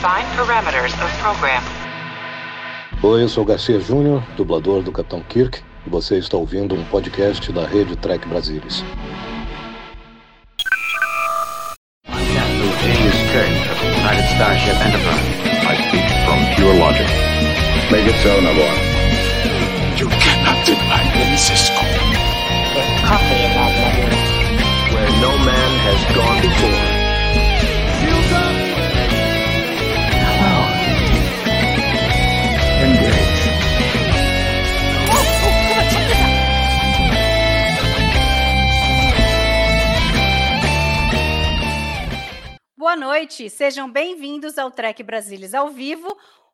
Define parameters of program. Oi, eu sou Garcia Júnior, dublador do Capitão Kirk, e você está ouvindo um podcast da rede Trek Brasilis. United Starship Enterprise. I speak from pure logic. Make it so, Nabor. You cannot deny me, Cisco. coffee in that letter. Where no man has gone before. Boa noite, sejam bem-vindos ao Trek Brasilis ao vivo.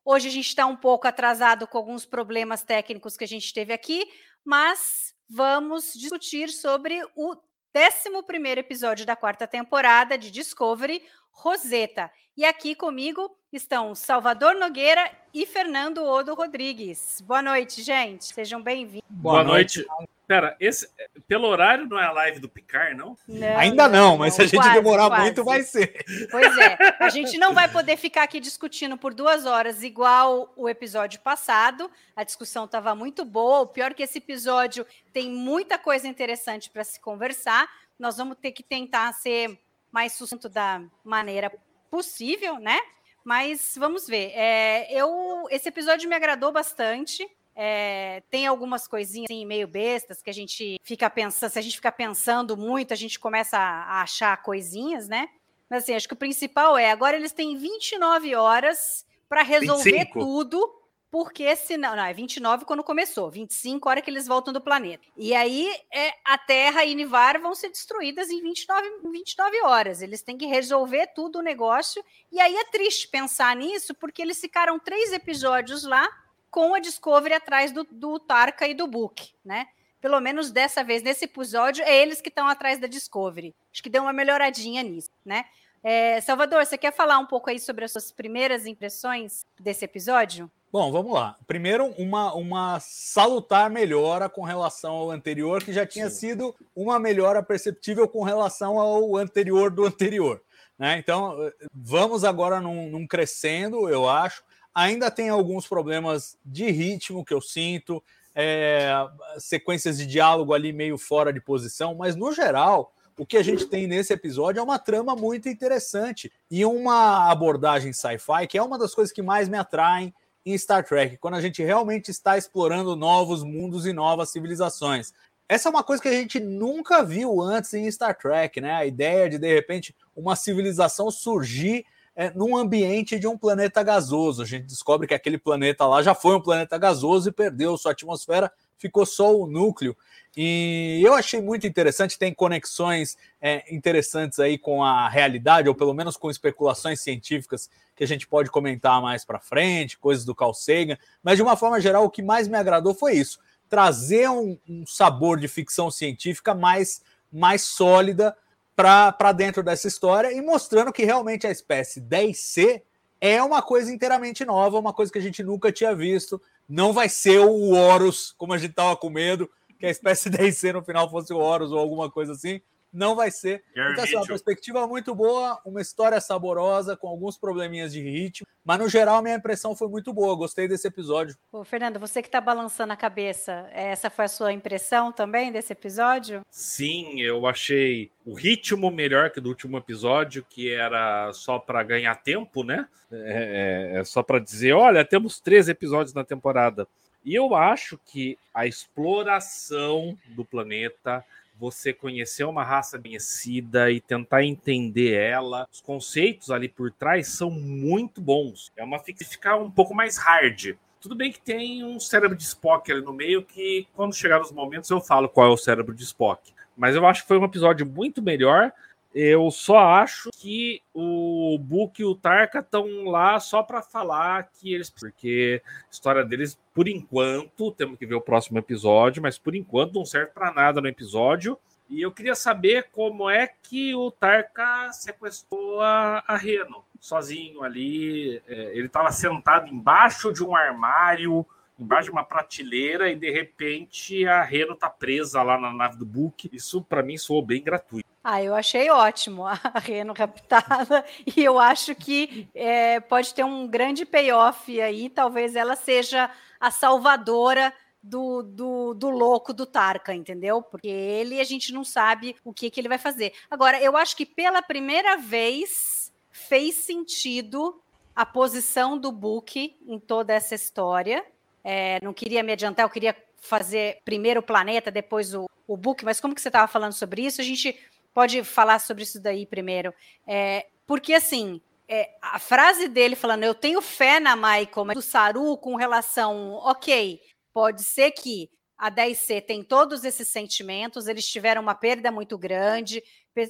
Hoje a gente está um pouco atrasado com alguns problemas técnicos que a gente teve aqui, mas vamos discutir sobre o 11 episódio da quarta temporada de Discovery, Rosetta. E aqui comigo estão Salvador Nogueira e Fernando Odo Rodrigues. Boa noite, gente. Sejam bem-vindos. Boa, noite. Pera, esse, pelo horário não é a live do Picar, não? Não, Ainda não, mas se a gente quase, demorar quase. muito, vai ser. Pois é, a gente não vai poder ficar aqui discutindo por duas horas, igual o episódio passado. A discussão estava muito boa. O pior é que esse episódio tem muita coisa interessante para se conversar. Nós vamos ter que tentar ser mais sucinto da maneira possível, né? Mas vamos ver. É, eu, esse episódio me agradou bastante. É, tem algumas coisinhas assim, meio bestas que a gente fica pensando, se a gente ficar pensando muito, a gente começa a, a achar coisinhas, né? Mas assim, acho que o principal é, agora eles têm 29 horas para resolver 25. tudo, porque senão, não, é 29 quando começou, 25 hora que eles voltam do planeta. E aí é, a Terra e Nivar vão ser destruídas em 29, em 29 horas. Eles têm que resolver tudo o negócio. E aí é triste pensar nisso, porque eles ficaram três episódios lá com a Discovery atrás do, do Tarka e do Book, né? Pelo menos dessa vez, nesse episódio, é eles que estão atrás da Discovery. Acho que deu uma melhoradinha nisso, né? É, Salvador, você quer falar um pouco aí sobre as suas primeiras impressões desse episódio? Bom, vamos lá. Primeiro, uma, uma salutar melhora com relação ao anterior, que já tinha sido uma melhora perceptível com relação ao anterior do anterior. Né? Então, vamos agora num, num crescendo, eu acho. Ainda tem alguns problemas de ritmo que eu sinto, é, sequências de diálogo ali meio fora de posição, mas no geral, o que a gente tem nesse episódio é uma trama muito interessante e uma abordagem sci-fi que é uma das coisas que mais me atraem em Star Trek, quando a gente realmente está explorando novos mundos e novas civilizações. Essa é uma coisa que a gente nunca viu antes em Star Trek, né? A ideia de, de repente, uma civilização surgir é, num ambiente de um planeta gasoso. A gente descobre que aquele planeta lá já foi um planeta gasoso e perdeu sua atmosfera, ficou só o núcleo. E eu achei muito interessante, tem conexões é, interessantes aí com a realidade, ou pelo menos com especulações científicas que a gente pode comentar mais para frente, coisas do Carl Sagan, mas de uma forma geral, o que mais me agradou foi isso, trazer um, um sabor de ficção científica mais, mais sólida para dentro dessa história e mostrando que realmente a espécie 10C é uma coisa inteiramente nova, uma coisa que a gente nunca tinha visto. Não vai ser o Horus, como a gente estava com medo, que a espécie 10C no final fosse o Horus ou alguma coisa assim. Não vai ser. Gary Então, assim, uma perspectiva muito boa, uma história saborosa, com alguns probleminhas de ritmo, mas no geral a minha impressão foi muito boa. Gostei desse episódio. Ô, Fernando, você que está balançando a cabeça, essa foi a sua impressão também desse episódio? Sim, eu achei o ritmo melhor que do último episódio, que era só para ganhar tempo, né? É, é- é só para dizer, olha, temos três episódios na temporada. E eu acho que a exploração do planeta, você conhecer uma raça conhecida e tentar entender ela, os conceitos ali por trás são muito bons. É uma ficar um pouco mais hard. Tudo bem que tem um cérebro de Spock ali no meio que, quando chegar nos momentos, eu falo qual é o cérebro de Spock. Mas eu acho que foi um episódio muito melhor. Eu só acho que o Book e o Tarka estão lá só para falar que eles. Porque a história deles, por enquanto, temos que ver o próximo episódio, mas por enquanto não serve para nada no episódio. E eu queria saber como é que o Tarka sequestrou a, a Reno sozinho ali. É, ele estava sentado embaixo de um armário, embaixo de uma prateleira, e de repente a Reno tá presa lá na nave do Book. Isso para mim soou bem gratuito. Ah, eu achei ótimo a Reno raptada e eu acho que é, pode ter um grande payoff aí. Talvez ela seja a salvadora do, do, do, louco do Tarka, entendeu? Porque ele a gente não sabe o que, que ele vai fazer. Agora, eu acho que pela primeira vez fez sentido a posição do Book em toda essa história. É, não queria me adiantar, eu queria fazer primeiro o planeta, depois o, o Book, mas como que você estava falando sobre isso? A gente pode falar sobre isso daí primeiro. É, porque, assim, é, a frase dele falando, eu tenho fé na Michael, mas do Saru com relação, ok, pode ser que a 10C tem todos esses sentimentos, eles tiveram uma perda muito grande,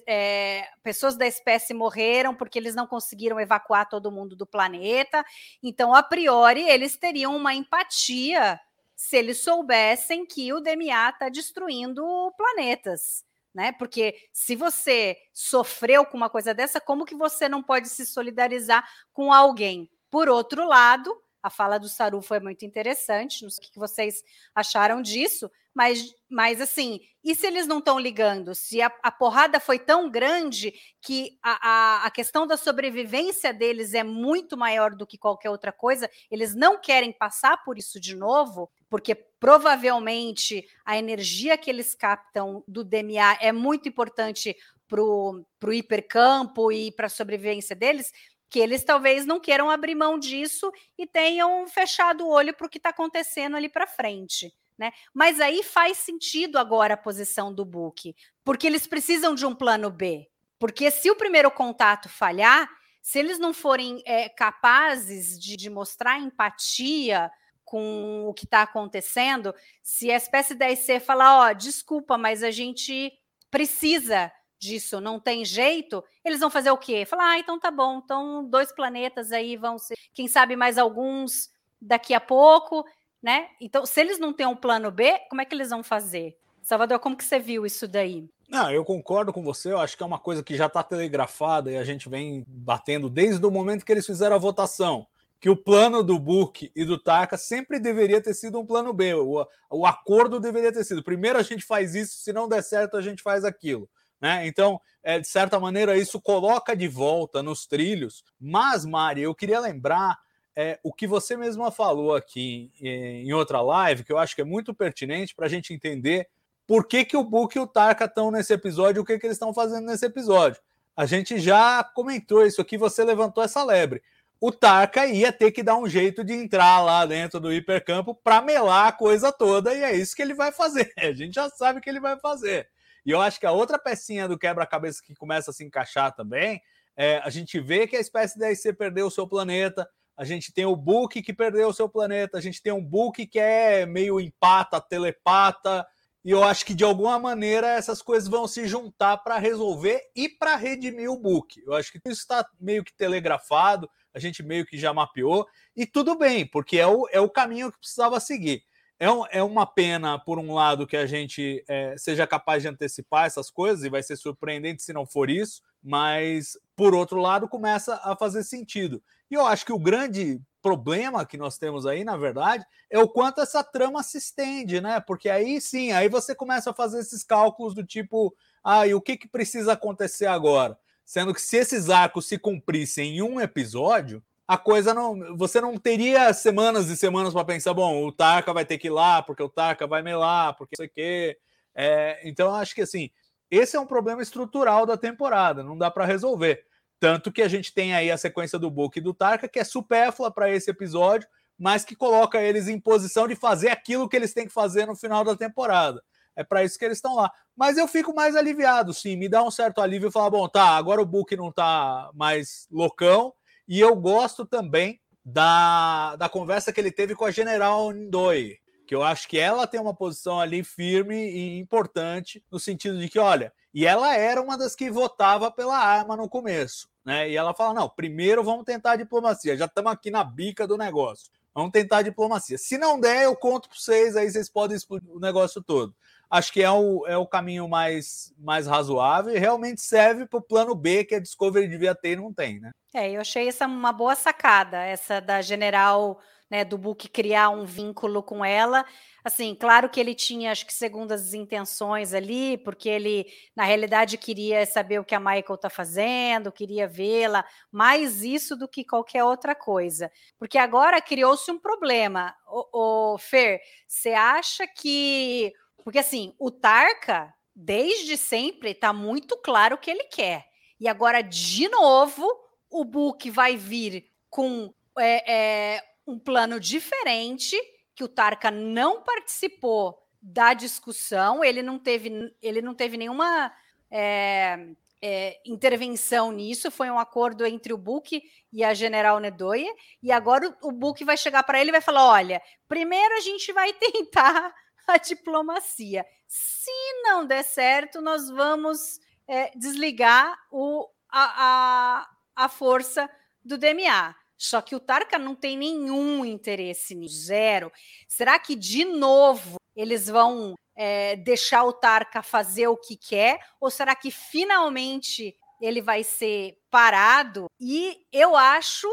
é, pessoas da espécie morreram porque eles não conseguiram evacuar todo mundo do planeta, então, a priori, eles teriam uma empatia se eles soubessem que o DMA está destruindo planetas né? Porque se você sofreu com uma coisa dessa, como que você não pode se solidarizar com alguém? Por outro lado, a fala do Saru foi muito interessante, não sei o que vocês acharam disso, mas, mas assim, e se eles não estão ligando? Se a, a, porrada foi tão grande que a, a, a, questão da sobrevivência deles é muito maior do que qualquer outra coisa, eles não querem passar por isso de novo, porque provavelmente a energia que eles captam do DMA é muito importante para o hipercampo e para a sobrevivência deles, que eles talvez não queiram abrir mão disso e tenham fechado o olho para o que está acontecendo ali para frente. Né? Mas aí faz sentido agora a posição do Book, porque eles precisam de um plano B. Porque se o primeiro contato falhar, se eles não forem é, capazes de, de, mostrar empatia com o que está acontecendo, se a espécie da IC falar, ó, oh, desculpa, mas a gente precisa disso, não tem jeito, eles vão fazer o quê? Falar, ah, então tá bom, então dois planetas aí vão ser, quem sabe mais alguns daqui a pouco, né? Então, se eles não têm um plano B, como é que eles vão fazer? Salvador, como que você viu isso daí? Não, eu concordo com você, eu acho que é uma coisa que já está telegrafada e a gente vem batendo desde o momento que eles fizeram a votação que o plano do Burke e do Taka sempre deveria ter sido um plano B. O, o acordo deveria ter sido: primeiro a gente faz isso, se não der certo, a gente faz aquilo. Né? Então, é, de certa maneira, isso coloca de volta nos trilhos. Mas, Mari, eu queria lembrar é, o que você mesma falou aqui em, em outra live, que eu acho que é muito pertinente para a gente entender por que, que o Book e o Tarka estão nesse episódio, o que, que eles estão fazendo nesse episódio. A gente já comentou isso aqui, você levantou essa lebre. O Tarka ia ter que dar um jeito de entrar lá dentro do hipercampo para melar a coisa toda, e é isso que ele vai fazer. A gente já sabe que ele vai fazer. E eu acho que a outra pecinha do quebra-cabeça que começa a se encaixar também é a gente vê que a espécie da IC perdeu o seu planeta, a gente tem o Book que perdeu o seu planeta, a gente tem um Book que é meio empata, telepata, e eu acho que de alguma maneira essas coisas vão se juntar para resolver e para redimir o Book. Eu acho que isso está meio que telegrafado, a gente meio que já mapeou, e tudo bem, porque é o, é o caminho que precisava seguir. É, um, é uma pena, por um lado, que a gente é, seja capaz de antecipar essas coisas, e vai ser surpreendente se não for isso, mas, por outro lado, começa a fazer sentido. E eu acho que o grande problema que nós temos aí, na verdade, é o quanto essa trama se estende, né? Porque aí sim, aí você começa a fazer esses cálculos do tipo, ah, e o que, que precisa acontecer agora? Sendo que se esses arcos se cumprissem em um episódio, a coisa não. Você não teria semanas e semanas para pensar, bom, o Tarka vai ter que ir lá, porque o Tarka vai melar, porque não sei o quê. É, então, acho que assim, esse é um problema estrutural da temporada, não dá para resolver. Tanto que a gente tem aí a sequência do Book e do Tarka, que é supérflua para esse episódio, mas que coloca eles em posição de fazer aquilo que eles têm que fazer no final da temporada. É para isso que eles estão lá. Mas eu fico mais aliviado, sim. Me dá um certo alívio falar: bom, tá, agora o Book não tá mais loucão e eu gosto também da, da conversa que ele teve com a General Ndoi, que eu acho que ela tem uma posição ali firme e importante, no sentido de que, olha, e ela era uma das que votava pela arma no começo, né? E ela fala: não, primeiro vamos tentar a diplomacia, já estamos aqui na bica do negócio. Vamos tentar a diplomacia. Se não der, eu conto para vocês, aí vocês podem explodir o negócio todo. acho que é o, é o caminho mais, mais razoável e realmente serve para o plano B que a Discovery devia ter e não tem, né? É, eu achei essa uma boa sacada, essa da General, né, do Book criar um vínculo com ela. Assim, claro que ele tinha, acho que segundas intenções ali, porque ele, na realidade, queria saber o que a Michael tá fazendo, queria vê-la, mais isso do que qualquer outra coisa. Porque agora criou-se um problema. O, o Fer, você acha que porque assim, o Tarka, desde sempre, está muito claro o que ele quer. E agora, de novo, o Book vai vir com é, é, um plano diferente, que o Tarka não participou da discussão, ele não teve, ele não teve nenhuma é, é, intervenção nisso, foi um acordo entre o Book e a General Nedoye, e agora o, o Book vai chegar para ele e vai falar: olha, primeiro a gente vai tentar a diplomacia. Se não der certo, nós vamos é, desligar o, a, a, a força do DMA. Só que o Tarka não tem nenhum interesse nisso, zero. Será que, de novo, eles vão é, deixar o Tarka fazer o que quer? Ou será que finalmente ele vai ser parado? E eu acho,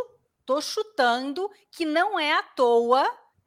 tô chutando, que não é à toa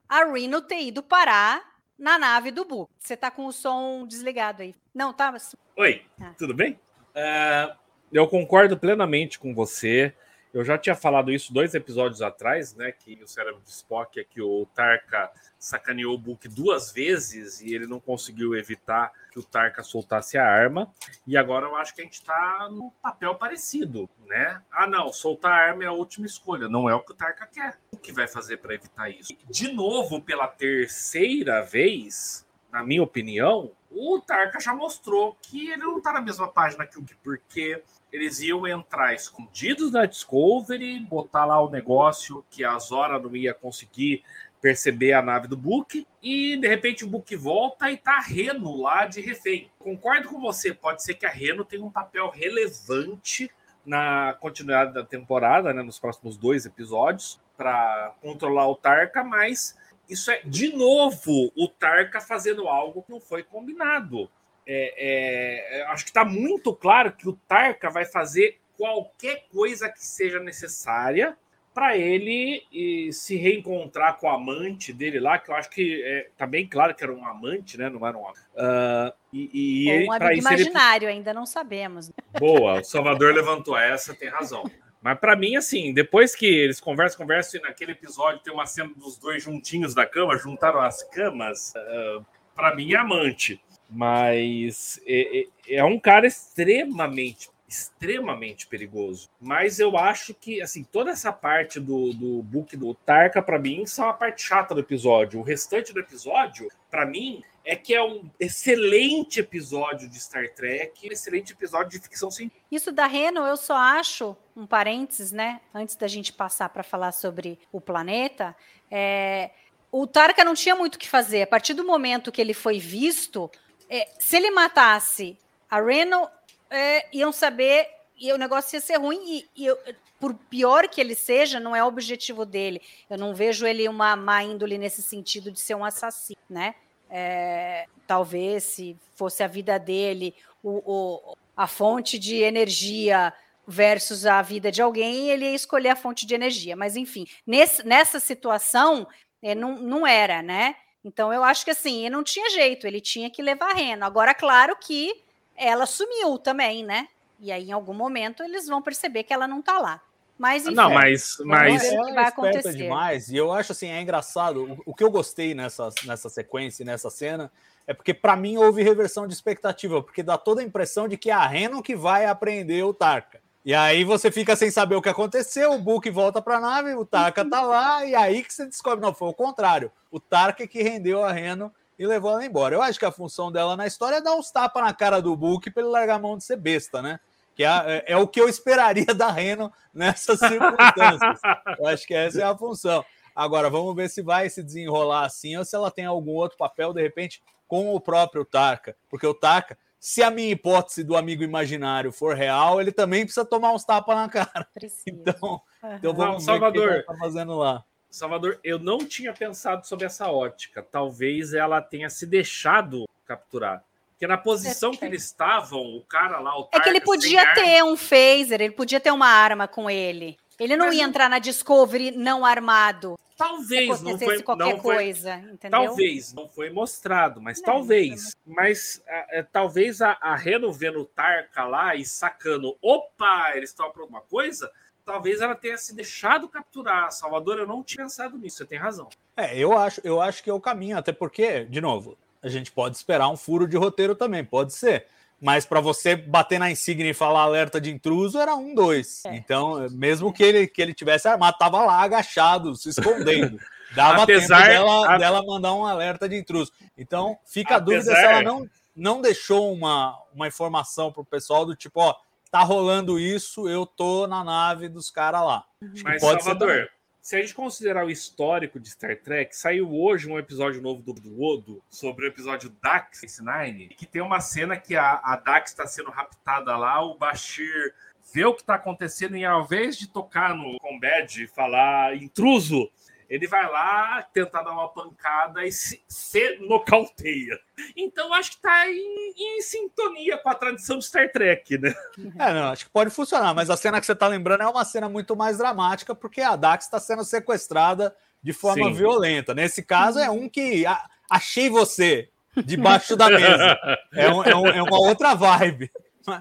a Reno ter ido parar na nave do Bu. Você tá com o som desligado aí. Não, tá? Oi, ah. tudo bem? Uh, eu concordo plenamente com você. Eu já tinha falado isso dois episódios atrás, né? Que o cérebro de Spock é que o Tarka sacaneou o Book duas vezes e ele não conseguiu evitar que o Tarka soltasse a arma. E agora eu acho que a gente está no papel parecido, né? Ah, não, soltar a arma é a última escolha. Não é o que o Tarka quer. O que vai fazer para evitar isso? De novo, pela terceira vez, na minha opinião, o Tarka já mostrou que ele não está na mesma página que o porque eles iam entrar escondidos na Discovery, botar lá o negócio que a Zora não ia conseguir perceber a nave do Book e de repente o Book volta e tá a Reno lá de refém. Concordo com você, pode ser que a Reno tenha um papel relevante na continuidade da temporada, né, nos próximos dois episódios, para controlar o Tarka, mas isso é de novo o Tarka fazendo algo que não foi combinado. É, é, acho que está muito claro que o Tarka vai fazer qualquer coisa que seja necessária para ele e, se reencontrar com a amante dele lá, que eu acho que é, tá bem claro que era um amante, né? Não era um uh, e, e ele, um amigo imaginário, ele... ainda não sabemos. Né? Boa, o Salvador levantou essa, tem razão. Mas para mim, assim, depois que eles conversam, conversam, e naquele episódio tem uma cena dos dois juntinhos da cama, juntaram as camas, uh, para mim é amante. Mas é, é, é um cara extremamente extremamente perigoso. Mas eu acho que, assim, toda essa parte do, do book do Tarka, para mim, são a parte chata do episódio. O restante do episódio, para mim, é que é um excelente episódio de Star Trek, um excelente episódio de ficção científica. Isso da Reno, eu só acho, um parênteses, né? Antes da gente passar para falar sobre o planeta, é, o Tarka não tinha muito o que fazer. A partir do momento que ele foi visto, é, se ele matasse a Reno, é, iam saber e o negócio ia ser ruim e, e eu, por pior que ele seja, não é o objetivo dele. Eu não vejo ele uma má índole nesse sentido de ser um assassino, né? É, talvez se fosse a vida dele, o, o, a fonte de energia versus a vida de alguém, ele ia escolher a fonte de energia. Mas enfim, nesse, nessa situação é, não, não era, né? Então eu acho que assim, não tinha jeito, ele tinha que levar reno. Agora, claro que ela sumiu também, né? E aí, em algum momento, eles vão perceber que ela não tá lá. Mas, enfim, não, mas, mas... É, que vai acontecer. demais. E eu acho assim, é engraçado. O, o, que eu gostei nessa, nessa sequência, nessa cena, é porque para mim houve reversão de expectativa, porque dá toda a impressão de que é a Renan que vai aprender o Tarka. E aí você fica sem saber o que aconteceu, o Book volta para a nave, o Tarka tá lá, e aí que você descobre, não, foi o contrário. O Tarka que rendeu a Reno e levou ela embora. Eu acho que a função dela na história é dar uns tapas na cara do Book para ele largar a mão de ser besta, né? Que é, é, é, o que eu esperaria da Reno nessas circunstâncias. eu acho que essa é a função. Agora, vamos ver se vai se desenrolar assim ou se ela tem algum outro papel, de repente, com o próprio Tarka. Porque o Tarka, se a minha hipótese do amigo imaginário for real, ele também precisa tomar uns tapas na cara. Precisa. Então, uhum. então vamos Não, Salvador, ver o que tá fazendo lá. Salvador, eu não tinha pensado sobre essa ótica. Talvez ela tenha se deixado capturar. Porque na posição que eles estavam, o cara lá, o É que ele podia arma- ter um phaser, ele podia ter uma arma com ele. Ele não Mas ia não- entrar na Discovery não armado. Se Talvez, não acontecesse foi, qualquer não foi, coisa, entendeu? Talvez, não foi mostrado, mas Não, talvez. Mas ah, é, talvez a, a Reno vendo o Tarka lá e sacando, opa, eles estão para alguma coisa, talvez ela tenha se deixado capturar. Salvador, eu não tinha pensado nisso, você tem razão. É, eu acho, eu acho que é o caminho, até porque, de novo, a gente pode esperar um furo de roteiro também, pode ser. Mas para você bater na insígnia e falar alerta de intruso era um, dois. É. Então, mesmo que ele, que ele tivesse armado, tava lá agachado, se escondendo. Dava Apesar- tempo dela, a- dela mandar um alerta de intruso. Então, fica a dúvida se Apesar- ela não, não deixou uma, uma informação pro pessoal do tipo, ó, tá rolando isso, eu tô na nave dos caras lá. Que Mas, Salvador. Se a gente considerar o histórico de Star Trek, saiu hoje um episódio novo do, do Odo sobre o episódio Dax Nine, que tem uma cena que a, a Dax está sendo raptada lá, o Bashir vê o que está acontecendo e ao invés de tocar no combat e falar intruso, ele vai lá tentar dar uma pancada e se, se nocauteia. Então acho que está em, em sintonia com a tradição de Star Trek, né? É, não, acho que pode funcionar, mas a cena que você tá lembrando é uma cena muito mais dramática, porque a Dax está sendo sequestrada de forma Sim. violenta. Nesse caso, é um que a- achei você debaixo da mesa. É, um- é um- é uma outra vibe.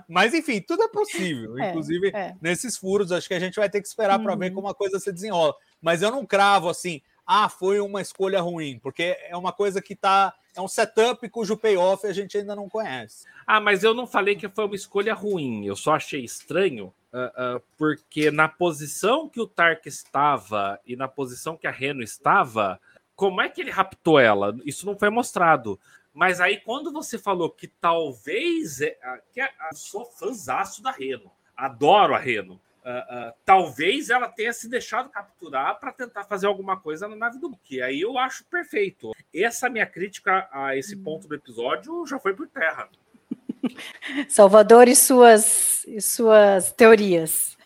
Mas- enfim, tudo é possível. É, Inclusive, é. nesses furos, acho que a gente vai ter que esperar para ver Uhum. como a coisa se desenrola. Mas eu não cravo assim, ah, foi uma escolha ruim, porque é uma coisa que tá. É um setup cujo payoff a gente ainda não conhece. Ah, mas eu não falei que foi uma escolha ruim. Eu só achei estranho, ah, ah, porque na posição que o Tark estava e na posição que a Reno estava, como é que ele raptou ela? Isso não foi mostrado. Mas aí, quando você falou que talvez. é- que a- eu sou fãzaço da Reno. Adoro a Reno. Ah, ah, talvez ela tenha se deixado capturar para tentar fazer alguma coisa na nave do Buki. Aí eu acho perfeito. Essa minha crítica a esse ponto do episódio já foi por terra. Salvador e suas, e suas teorias.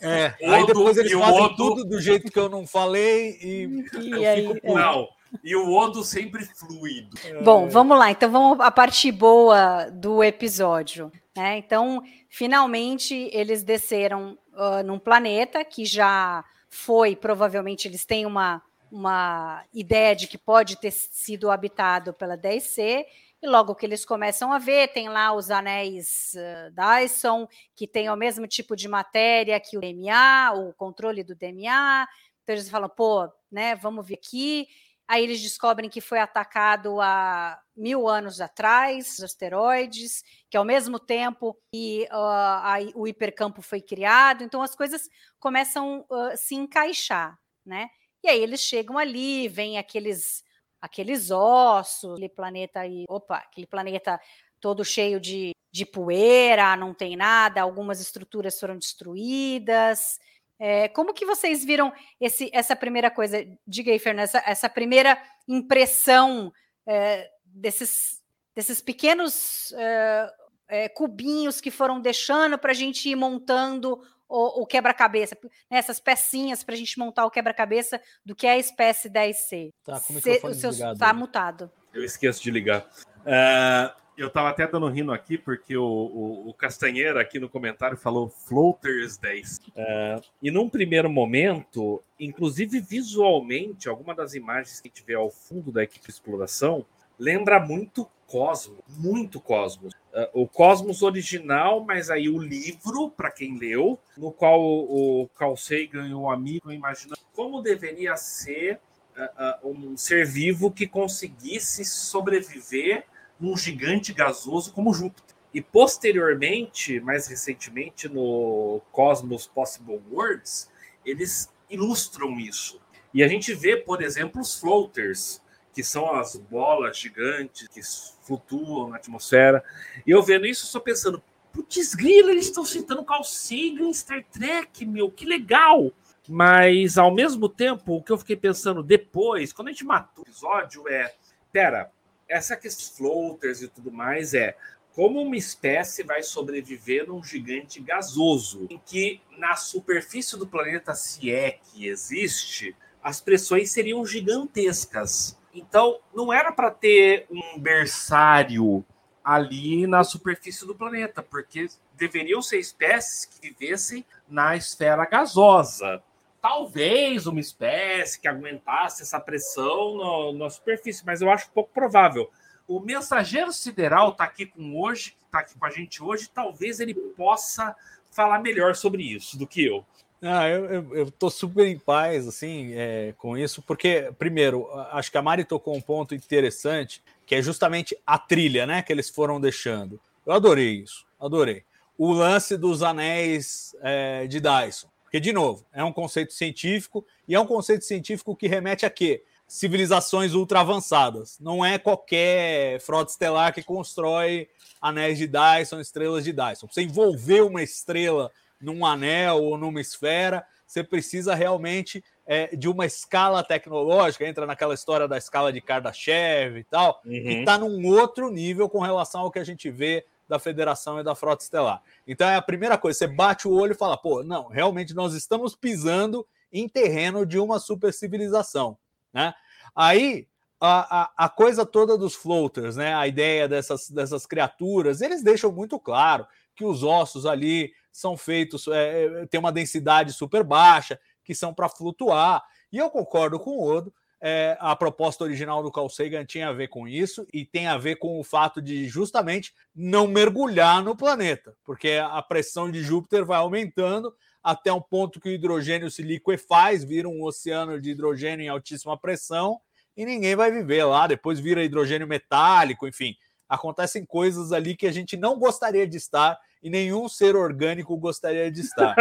É, Odo aí depois eles o fazem Odo- tudo do jeito que eu não falei e E eu aí, fico é. Não. E o Odo sempre fluido. Bom, vamos lá. Então vamos à parte boa do episódio. Né? Então, finalmente eles desceram ah, num planeta que já foi, provavelmente eles têm uma, uma ideia de que pode ter sido habitado pela 10C. E logo que eles começam a ver, tem lá os anéis ah, Dyson, que tem o mesmo tipo de matéria que o DMA, o controle do DMA. Então eles falam, pô, né, vamos ver aqui. Aí eles descobrem que foi atacado há mil anos atrás, os asteroides, que ao mesmo tempo que ah, a- o hipercampo foi criado. Então as coisas começam a se encaixar, né? E aí eles chegam ali, vem aqueles aqueles ossos, aquele planeta aí, opa, aquele planeta todo cheio de, de poeira, não tem nada, algumas estruturas foram destruídas. É, como que vocês viram esse, essa primeira coisa? Diga aí, Fernanda, essa, essa primeira impressão é, desses, desses pequenos é, é, cubinhos que foram deixando para a gente ir montando o, o quebra-cabeça, né, essas pecinhas para a gente montar o quebra-cabeça do que é a espécie 10C. Tá, com o microfone seu desligado está mutado. Eu esqueço de ligar. É, eu tava até dando rindo aqui, porque o, o, o Castanheira aqui no comentário falou Floaters 10. É, e num primeiro momento, inclusive visualmente, alguma das imagens que a gente vê ao fundo da equipe de exploração lembra muito Cosmos, muito Cosmos. É, o Cosmos original, mas aí o livro, para quem leu, no qual o, o Carl Sagan e o amigo imaginam como deveria ser uh, uh, um ser vivo que conseguisse sobreviver num gigante gasoso como Júpiter. E posteriormente, mais recentemente, no Cosmos Possible Worlds, eles ilustram isso. E a gente vê, por exemplo, os floaters, que são as bolas gigantes que flutuam na atmosfera. E eu vendo isso, só pensando, putz, grila, eles estão Carl Sagan em Star Trek, meu, que legal! Mas, ao mesmo tempo, o que eu fiquei pensando depois, quando a gente matou o episódio, é: pera, essa questão floaters e tudo mais é como uma espécie vai sobreviver num gigante gasoso, em que na superfície do planeta, se é que existe, as pressões seriam gigantescas. Então, não era para ter um berçário ali na superfície do planeta, porque deveriam ser espécies que vivessem na esfera gasosa. Talvez uma espécie que aguentasse essa pressão no, na superfície, mas eu acho pouco provável. O mensageiro sideral está aqui com hoje, está aqui com a gente hoje, talvez ele possa falar melhor sobre isso do que eu. Ah, eu, tô super em paz, assim, é, com isso, porque, primeiro, acho que a Mari tocou um ponto interessante, que é justamente a trilha, né, que eles foram deixando. Eu adorei isso, adorei. O lance dos anéis é, de Dyson, porque, de novo, é um conceito científico, e é um conceito científico que remete a quê? Civilizações ultra avançadas. Não é qualquer frota estelar que constrói anéis de Dyson, estrelas de Dyson. Você envolver uma estrela num anel ou numa esfera, você precisa realmente é, de uma escala tecnológica, entra naquela história da escala de Kardashev e tal, uhum. que está num outro nível com relação ao que a gente vê da Federação e da Frota Estelar. Então é a primeira coisa, você bate o olho e fala, pô, não, realmente nós estamos pisando em terreno de uma super civilização, né? Aí a, a, a, coisa toda dos floaters, né? A ideia dessas, dessas criaturas, eles deixam muito claro que os ossos ali são feitos, é, é tem uma densidade super baixa, que são para flutuar. E eu concordo com o Odo. É, a proposta original do Carl Sagan tinha a ver com isso e tem a ver com o fato de justamente não mergulhar no planeta, porque a pressão de Júpiter vai aumentando até um ponto que o hidrogênio se liquefaz, vira um oceano de hidrogênio em altíssima pressão e ninguém vai viver lá. Depois vira hidrogênio metálico, enfim, acontecem coisas ali que a gente não gostaria de estar e nenhum ser orgânico gostaria de estar.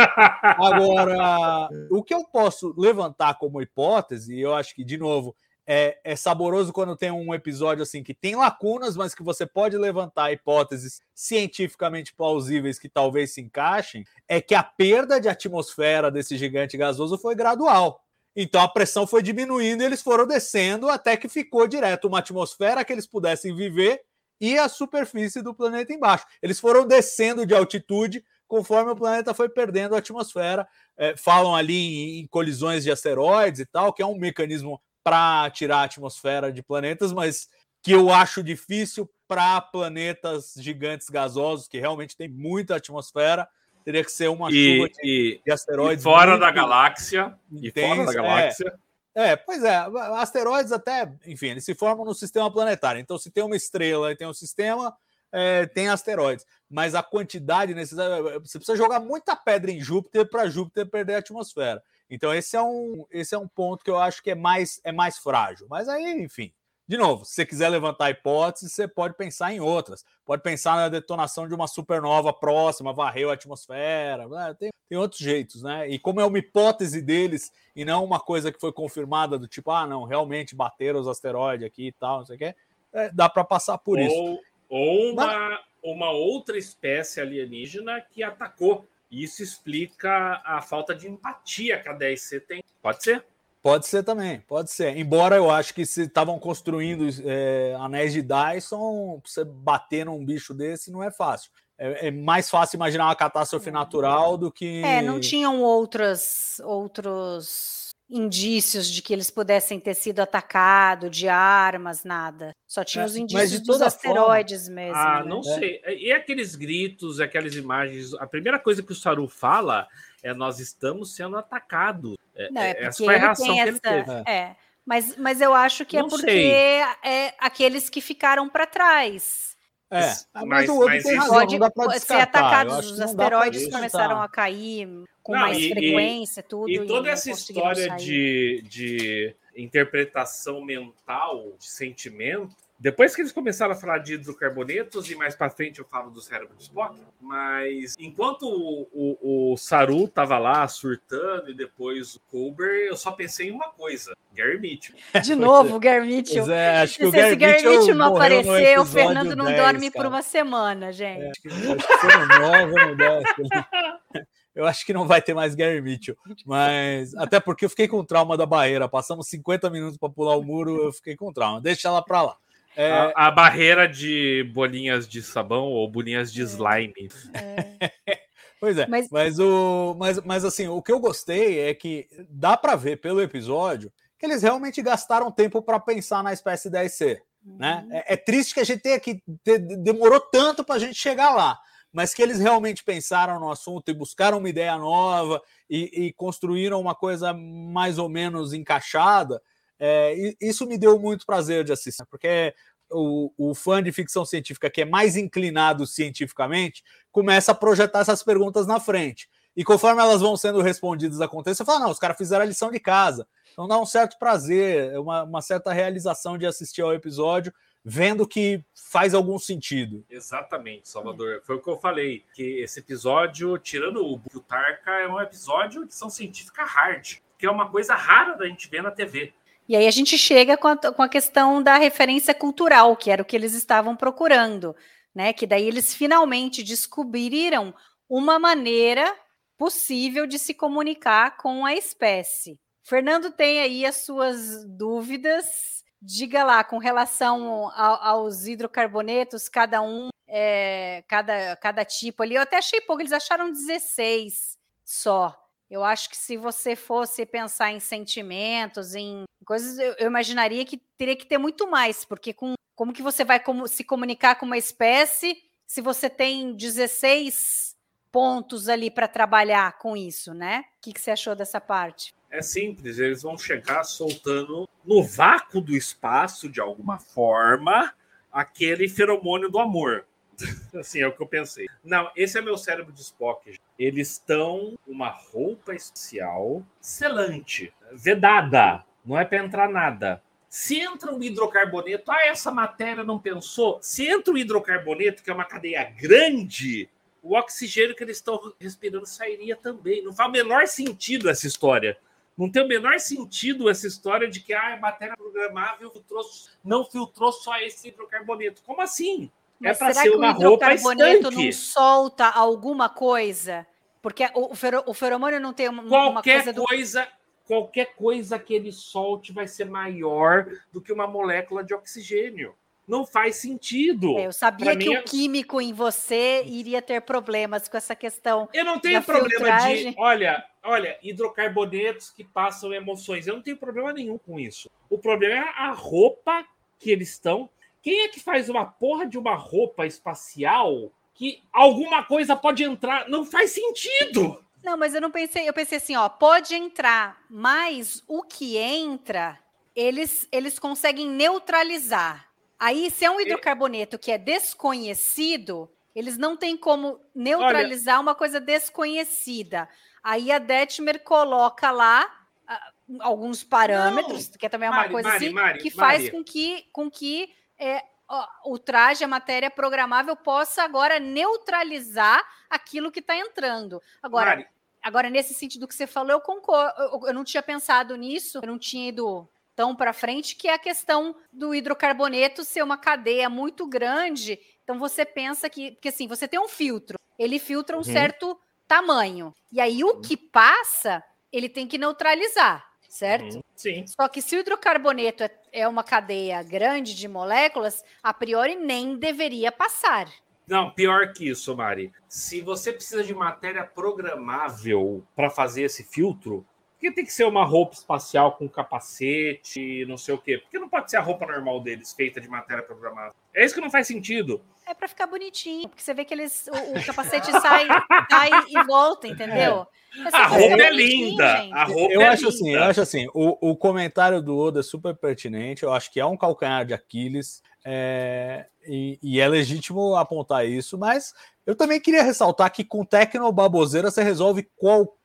Agora, o que eu posso levantar como hipótese, e eu acho que, de novo, é, é, saboroso quando tem um episódio assim que tem lacunas, mas que você pode levantar hipóteses cientificamente plausíveis que talvez se encaixem, é que a perda de atmosfera desse gigante gasoso foi gradual. Então a pressão foi diminuindo e eles foram descendo até que ficou direto uma atmosfera que eles pudessem viver e a superfície do planeta embaixo. Eles foram descendo de altitude conforme o planeta foi perdendo a atmosfera. É, falam ali em, em, colisões de asteroides e tal, que é um mecanismo para tirar a atmosfera de planetas, mas que eu acho difícil para planetas gigantes gasosos, que realmente tem muita atmosfera. Teria que ser uma e, chuva de, de asteroides. E fora da galáxia. E fora da galáxia. É, é, pois é, asteroides até, enfim, eles se formam no sistema planetário. Então, se tem uma estrela e tem um sistema, é, tem asteroides. Mas a quantidade necessária. Você precisa jogar muita pedra em Júpiter para Júpiter perder a atmosfera. Então, esse é, um, esse é um ponto que eu acho que é mais, é mais frágil. Mas aí, enfim, de novo, se você quiser levantar hipóteses, você pode pensar em outras. Pode pensar na detonação de uma supernova próxima, varreu a atmosfera. Né? Tem, tem outros jeitos, né? E como é uma hipótese deles e não uma coisa que foi confirmada do tipo, ah, não, realmente bateram os asteroides aqui e tal, não sei o quê, é, dá para passar por ou, isso. Ou uma, Mas... uma outra espécie alienígena que atacou. Isso explica a falta de empatia que a 10C tem. Pode ser? Pode ser também, pode ser. Embora eu acho que se estavam construindo é, anéis de Dyson, você bater num bicho desse não é fácil. É, é, mais fácil imaginar uma catástrofe natural do que. É, não tinham outras, outros indícios de que eles pudessem ter sido atacados, de armas, nada. Só tinha é, os indícios dos asteroides forma... mesmo. Ah, né? não sei. E aqueles gritos, aquelas imagens. A primeira coisa que o Saru fala é nós estamos sendo atacados. É, não, é, é essa foi a reação que ele teve. É, mas, mas eu acho que é não é porque sei. é aqueles que ficaram para trás. É, mas, mas o outro mas tem razão, pode, não dá ser atacados, os asteroides começaram a cair com não, mais e, frequência, tudo. E toda e essa história de, de interpretação mental, de sentimento, depois que eles começaram a falar de hidrocarbonetos, e mais para frente eu falo do cérebro de Spock, mas enquanto o, o, o Saru tava lá surtando e depois o Colber, eu só pensei em uma coisa: Gary Mitchell. De novo, Gary Mitchell. É, acho que se, o Gary, Gary Mitchell, Mitchell não aparecer, o Fernando não 10, dorme cara. por uma semana, gente. É, acho que, acho 10. Eu acho que não vai ter mais Gary Mitchell, mas até porque eu fiquei com trauma da barreira. Passamos 50 minutos para pular o muro, eu fiquei com trauma. Deixa ela para lá. É... A, a, barreira de bolinhas de sabão ou bolinhas de é. slime. É. pois é, mas... Mas, o, mas, mas assim, o que eu gostei é que dá para ver pelo episódio que eles realmente gastaram tempo para pensar na espécie 10C. Né? É, é, triste que a gente tenha que. demorou tanto para a gente chegar lá, mas que eles realmente pensaram no assunto e buscaram uma ideia nova e, e construíram uma coisa mais ou menos encaixada. É, isso me deu muito prazer de assistir, porque o, o, fã de ficção científica que é mais inclinado cientificamente começa a projetar essas perguntas na frente. E conforme elas vão sendo respondidas acontece, você fala, não, os caras fizeram a lição de casa. Então dá um certo prazer, uma, uma certa realização de assistir ao episódio, vendo que faz algum sentido. Exatamente, Salvador. Foi o que eu falei, que esse episódio, tirando o Butarca, é um episódio de ficção científica hard, que é uma coisa rara da gente ver na TV. E aí a gente chega com a, com a questão da referência cultural, que era o que eles estavam procurando, né? Que daí eles finalmente descobriram uma maneira possível de se comunicar com a espécie. Fernando tem aí as suas dúvidas. Diga lá, com relação aos hidrocarbonetos, cada um, é, cada, cada tipo ali. Eu até achei pouco, eles acharam 16 só. Eu acho que se você fosse pensar em sentimentos, em coisas, eu, eu imaginaria que teria que ter muito mais, porque com, como que você vai como, se comunicar com uma espécie se você tem 16 pontos ali para trabalhar com isso, né? O que, que você achou dessa parte? É simples, eles vão chegar soltando no vácuo do espaço, de alguma forma, aquele feromônio do amor. Assim, é o que eu pensei. Não, esse é meu cérebro de Spock. Eles estão uma roupa especial, selante, vedada, não é para entrar nada. Se entra um hidrocarboneto, ah, essa matéria não pensou. Se entra um hidrocarboneto, que é uma cadeia grande, o oxigênio que eles estão respirando sairia também. Não faz o menor sentido essa história. Não tem o menor sentido essa história de que ah, a matéria programável filtrou, não filtrou só esse hidrocarboneto. Como assim? É Mas é para ser uma roupa estanque. não solta alguma coisa? Porque o, o feromônio não tem uma, qualquer uma coisa, coisa do... Qualquer coisa que ele solte vai ser maior do que uma molécula de oxigênio não faz sentido. É, eu sabia pra que o é... químico em você iria ter problemas com essa questão. Eu não tenho problema filtragem. de. Olha, olha, hidrocarbonetos que passam emoções. Eu não tenho problema nenhum com isso. O problema é a roupa que eles estão. Quem é que faz uma porra de uma roupa espacial que alguma coisa pode entrar? Não faz sentido. Não, mas eu não pensei, eu pensei assim, ó, pode entrar, mas o que entra, eles eles conseguem neutralizar. Aí, se é um hidrocarboneto que é desconhecido, eles não têm como neutralizar Olha, uma coisa desconhecida. Aí a Detmer coloca lá uh, alguns parâmetros, não. que é também uma Mari, coisa Mari, assim, Mari, que faz com que, com que é, ó, o traje, a matéria programável, possa agora neutralizar aquilo que está entrando. Agora, agora, nesse sentido que você falou, eu concordo. Eu, eu não tinha pensado nisso, eu não tinha ido tão para frente, que é a questão do hidrocarboneto ser uma cadeia muito grande. Então você pensa que, porque assim, você tem um filtro, ele filtra um uhum. certo tamanho. E aí o que passa, ele tem que neutralizar, certo? Uhum. Sim. Só que se o hidrocarboneto é, é uma cadeia grande de moléculas, a priori nem deveria passar. Não, pior que isso, Mari. Se você precisa de matéria programável para fazer esse filtro, que tem que ser uma roupa espacial com capacete, não sei o quê? Porque não pode ser a roupa normal deles, feita de matéria programada. É isso que não faz sentido. É para ficar bonitinho, porque você vê que eles o, o capacete sai, sai e volta, entendeu? É. A roupa é linda. A roupa eu é acho linda. assim, eu acho assim, o, o comentário do Oda é super pertinente. Eu acho que é um calcanhar de Aquiles. É, e, e, é legítimo apontar isso, mas eu também queria ressaltar que com Tecnobaboseira você resolve qualquer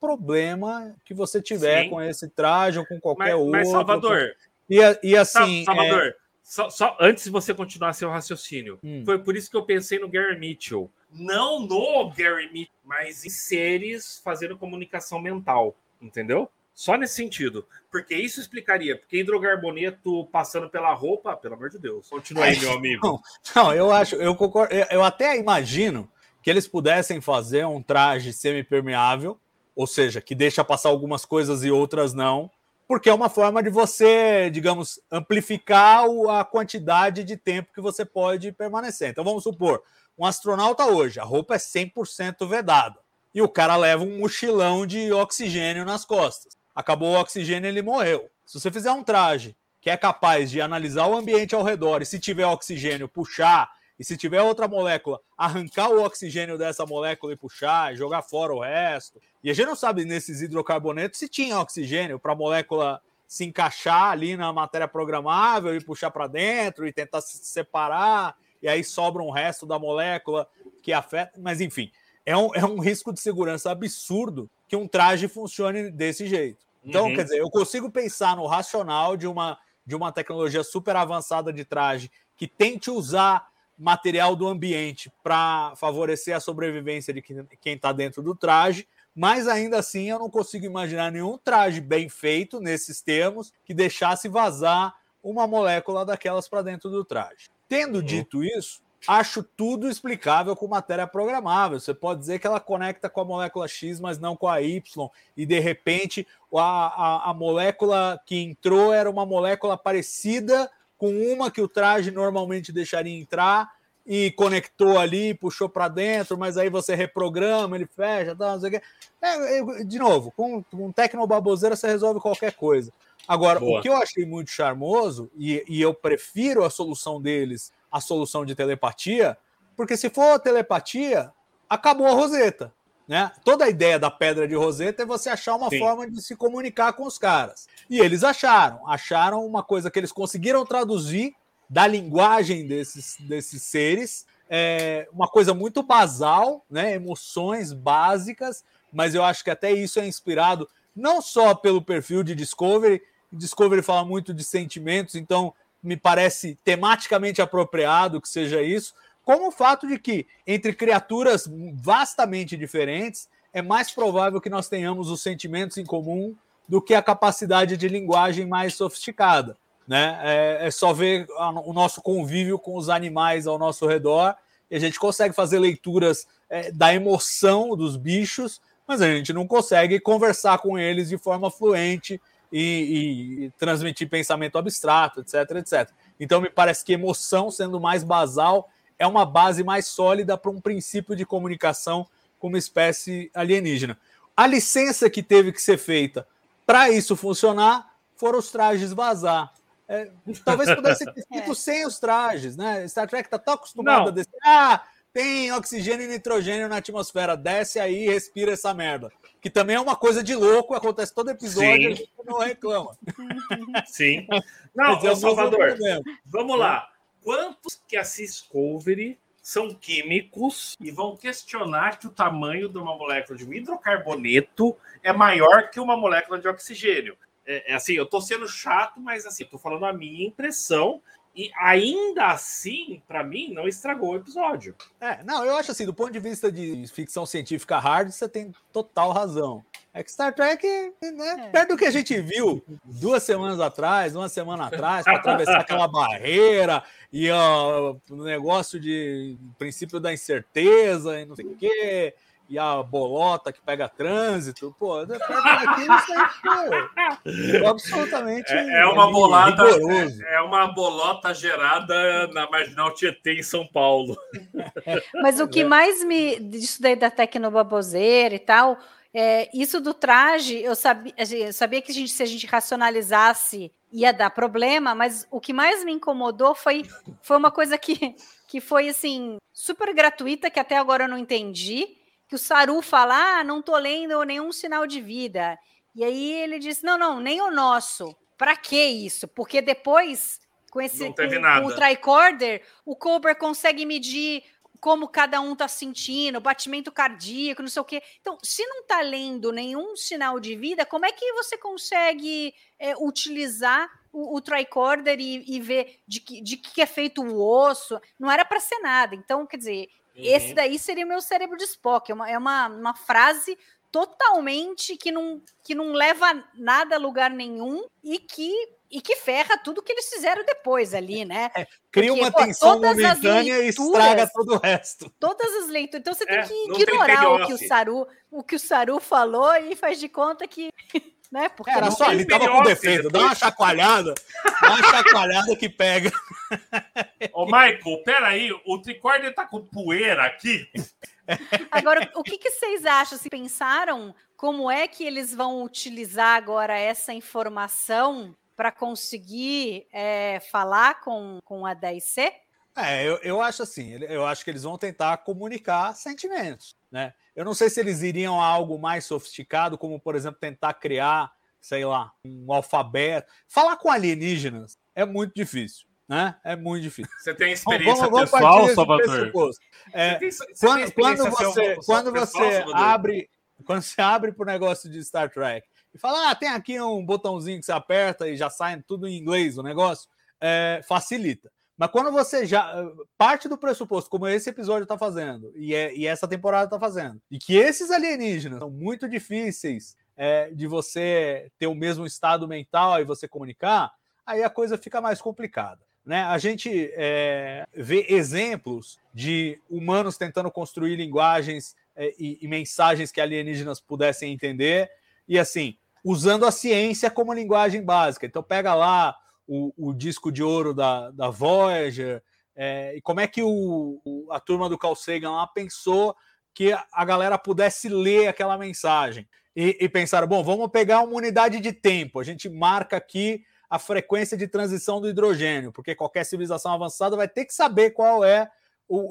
problema que você tiver Sim. com esse traje ou com qualquer mas, outro. Mas, Salvador. E, e assim. Salvador, é... só, só, antes de você continuar seu raciocínio, hum. foi por isso que eu pensei no Gary Mitchell. Não no Gary Mitchell, mas em seres fazendo comunicação mental. Entendeu? Só nesse sentido. Porque isso explicaria. Porque hidrocarboneto passando pela roupa, pelo amor de Deus. Continua aí, meu amigo. Não, não, eu acho, eu concordo. Eu até imagino que eles pudessem fazer um traje semipermeável, ou seja, que deixa passar algumas coisas e outras não, porque é uma forma de você, digamos, amplificar a quantidade de tempo que você pode permanecer. Então vamos supor, um astronauta hoje, a roupa é 100% vedada. E o cara leva um mochilão de oxigênio nas costas acabou o oxigênio ele morreu. Se você fizer um traje que é capaz de analisar o ambiente ao redor e se tiver oxigênio, puxar, e se tiver outra molécula, arrancar o oxigênio dessa molécula e puxar, jogar fora o resto. E a gente não sabe nesses hidrocarbonetos se tinha oxigênio para a molécula se encaixar ali na matéria programável e puxar para dentro e tentar se separar, e aí sobra um resto da molécula que afeta. Mas enfim, é um, é um risco de segurança absurdo que um traje funcione desse jeito. Então, Uhum. quer dizer, eu consigo pensar no racional de uma, de uma tecnologia super avançada de traje que tente usar material do ambiente para favorecer a sobrevivência de quem- está dentro do traje, mas ainda assim eu não consigo imaginar nenhum traje bem feito nesses termos que deixasse vazar uma molécula daquelas para dentro do traje. Tendo dito isso, acho tudo explicável com matéria programável. Você pode dizer que ela conecta com a molécula X, mas não com a Y, e de repente a, a, a molécula que entrou era uma molécula parecida com uma que o traje normalmente deixaria entrar e conectou ali, puxou para dentro, mas aí você reprograma, ele fecha, tá, não sei o quê. É, de novo, com, com tecnobaboseira você resolve qualquer coisa. Agora, Boa. o que eu achei muito charmoso, e, e eu prefiro a solução deles, a solução de telepatia, porque se for telepatia, acabou a Roseta. Né? Toda a ideia da pedra de Roseta é você achar uma Sim. forma de se comunicar com os caras. E eles acharam, acharam uma coisa que eles conseguiram traduzir da linguagem desses, desses seres, é uma coisa muito basal, né? emoções básicas, mas eu acho que até isso é inspirado não só pelo perfil de Discovery, Discovery fala muito de sentimentos, então me parece tematicamente apropriado que seja isso, como o fato de que entre criaturas vastamente diferentes é mais provável que nós tenhamos os sentimentos em comum do que a capacidade de linguagem mais sofisticada. Né? É, é só ver a- o nosso convívio com os animais ao nosso redor e a gente consegue fazer leituras é, da emoção dos bichos, mas a gente não consegue conversar com eles de forma fluente e, e- e transmitir pensamento abstrato, etc, etc. Então me parece que emoção, sendo mais basal, é uma base mais sólida para um princípio de comunicação com uma espécie alienígena. A licença que teve que ser feita para isso funcionar foram os trajes vazar. É, talvez pudesse ter sido sem os trajes, né? Star Trek está tão acostumado Não. a descer. Ah, tem oxigênio e nitrogênio na atmosfera, desce aí e respira essa merda. Que também é uma coisa de louco, acontece todo episódio Sim. e a gente não reclama. Sim. Não, Mas é mesmo Salvador, vamos lá. Quantos que a Discovery são químicos e vão questionar que o tamanho de uma molécula de um hidrocarboneto é maior que uma molécula de oxigênio? É, é assim, eu tô sendo chato, mas assim, tô falando a minha impressão e ainda assim, para mim, não estragou o episódio. É, não, eu acho assim, do ponto de vista de ficção científica hard, você tem total razão. É que Star Trek, né, É. perto do que a gente viu duas semanas atrás, uma semana atrás, para atravessar aquela barreira e ó, o negócio de princípio da incerteza e não sei o quê, e a bolota que pega trânsito, pô, perto daquilo, isso aí, pô, absolutamente É, é uma bolada, rigoroso. é uma bolota gerada na Marginal Tietê em São Paulo. Mas o que mais me. Disso daí da tecnobaboseira e tal, é, isso do traje, eu sabia, eu sabia que a gente, se a gente racionalizasse ia dar problema, mas o que mais me incomodou foi, foi uma coisa que, que foi assim, super gratuita, que até agora eu não entendi. Que o Saru fala: ah, não tô lendo nenhum sinal de vida. E aí ele disse: não, não, nem o nosso. Pra que isso? Porque depois, com esse com- com o tricorder, o Cobra consegue medir como cada um tá sentindo, batimento cardíaco, não sei o quê. Então, se não tá lendo nenhum sinal de vida, como é que você consegue é, utilizar o, o tricorder e, e ver de que, de que é feito o osso? Não era para ser nada. Então, quer dizer, esse daí seria o meu cérebro de Spock. É uma, é uma, uma frase totalmente que não, que não leva nada a lugar nenhum e que, e que ferra tudo que eles fizeram depois ali, né? Cria Porque, uma pô, tensão momentânea e leituras- estraga todo o resto. Todas as leituras. Então você tem É, que não tem ignorar o que o. Saru, o que o Saru falou e faz de conta que, né? Porque Era não só, tem ele tava com defeito. Dá uma chacoalhada, dá uma chacoalhada que pega. Ô, Michael, peraí, o tricorder tá com poeira aqui? Agora, o que, que vocês acham? Se pensaram como é que eles vão utilizar agora essa informação para conseguir é, falar com, com a 10C? É, eu, eu acho assim, eu acho que eles vão tentar comunicar sentimentos, né? Eu não sei se eles iriam a algo mais sofisticado, como, por exemplo, tentar criar, sei lá, um alfabeto. Falar com alienígenas é muito difícil, né? É muito difícil. Você tem experiência vamos, vamos pessoal, Salvador? É, Você tem- você tem quando, experiência quando você, seu- quando pessoal, você Salvador? abre, quando você abre para o negócio de Star Trek e fala, ah, tem aqui um botãozinho que você aperta e já sai tudo em inglês o negócio, é, facilita. Mas quando você já parte do pressuposto, como esse episódio está fazendo e, é- e essa temporada está fazendo, e que esses alienígenas são muito difíceis é, de você ter o mesmo estado mental e você comunicar, aí a coisa fica mais complicada. Né? A gente é, vê exemplos de humanos tentando construir linguagens é, e, e mensagens que alienígenas pudessem entender, e assim, usando a ciência como linguagem básica. Então, pega lá o, o disco de ouro da, da Voyager, é, e como é que o, a turma do Carl Sagan lá pensou que a- galera pudesse ler aquela mensagem. E, e pensaram, bom, vamos pegar uma unidade de tempo, a gente marca aqui a frequência de transição do hidrogênio, porque qualquer civilização avançada vai ter que saber qual é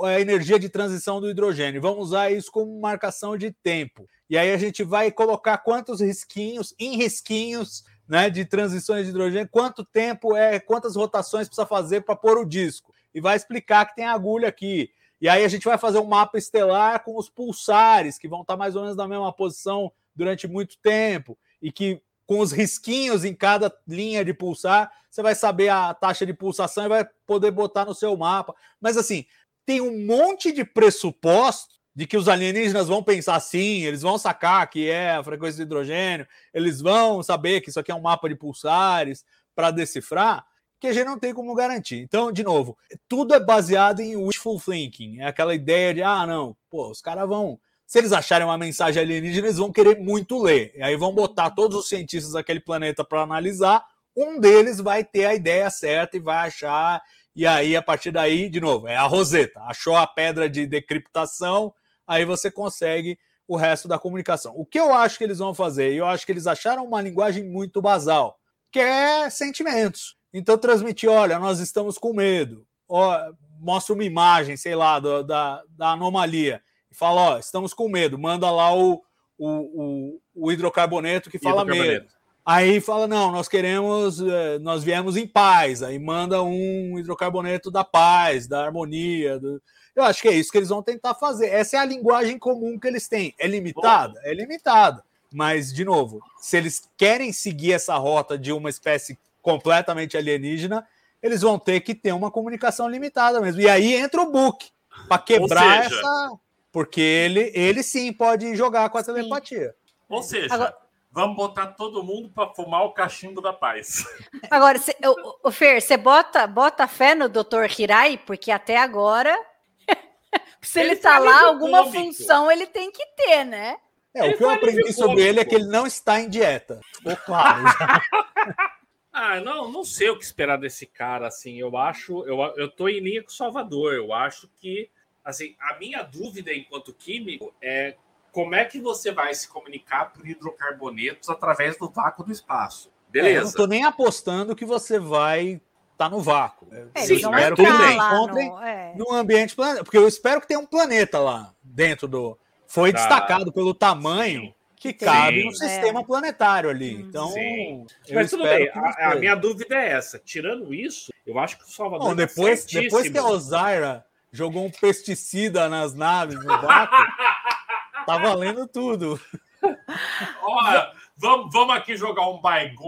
a energia de transição do hidrogênio. Vamos usar isso como marcação de tempo. E aí a gente vai colocar quantos risquinhos, em risquinhos, né, de transições de hidrogênio, quanto tempo é, quantas rotações precisa fazer para pôr o disco. E vai explicar que tem agulha aqui. E aí a gente vai fazer um mapa estelar com os pulsares, que vão estar mais ou menos na mesma posição durante muito tempo, e que com os risquinhos em cada linha de pulsar, você vai saber a taxa de pulsação e vai poder botar no seu mapa. Mas assim, tem um monte de pressuposto de que os alienígenas vão pensar assim, eles vão sacar que é a frequência de hidrogênio, eles vão saber que isso aqui é um mapa de pulsares para decifrar, que a gente não tem como garantir. Então, de novo, tudo é baseado em wishful thinking, é aquela ideia de, ah, não, pô, os caras vão, se eles acharem uma mensagem alienígena, eles vão querer muito ler. E aí vão botar todos os cientistas daquele planeta para analisar, um deles vai ter a ideia certa e vai achar e aí, a partir daí, de novo, é a Roseta. Achou a pedra de decriptação, aí você consegue o resto da comunicação. O que eu acho que eles vão fazer? Eu acho que eles acharam uma linguagem muito basal, que é sentimentos. Então, transmitir, olha, nós estamos com medo. Ó, mostra uma imagem, sei lá, do- da, da anomalia. E fala, ó, estamos com medo. Manda lá o, o, o, o hidrocarboneto que fala medo. Aí fala, não, nós queremos, eh, nós viemos em paz. Aí manda um hidrocarboneto da paz, da harmonia. do- Eu acho que é isso que eles vão tentar fazer. Essa é a linguagem comum que eles têm. É limitada? É limitada. Mas, de novo, se eles querem seguir essa rota de uma espécie completamente alienígena, eles vão ter que ter uma comunicação limitada mesmo. E aí entra o book para quebrar seja- essa. Porque ele, ele sim pode jogar com a Sim. telepatia. Ou seja, Agora- vamos botar todo mundo para fumar o cachimbo da paz. Agora, cê, o, o Fer, você bota, bota fé no Dr. Hirai? Porque até agora, se ele, Ele tá fala lá, alguma cômico. função ele tem que ter, né? É, Ele o que eu fala aprendi sobre ele é que ele não está em dieta. Ficou claro. já. Ah, não, não sei o que esperar desse cara, assim. Eu acho, eu, eu tô em linha com o Salvador. Eu acho que, assim, a minha dúvida enquanto químico é como é que você vai se comunicar por hidrocarbonetos através do vácuo do espaço. É, eu não Beleza. estou nem apostando que você vai estar no vácuo. Eu É, Sim, espero que encontrem no... É. num ambiente planeta. Porque eu espero que tenha um planeta lá dentro do. Foi Tá. destacado pelo tamanho que Sim. cabe no Sim. sistema planetário ali. Hum. Então, Mas tudo bem, a, a minha dúvida é essa. Tirando isso, eu acho que o Salvador. Bom, tá depois, depois que a. Osaira jogou um pesticida nas naves no vácuo, tá valendo tudo. Olha, vamos, vamos aqui jogar um baigô.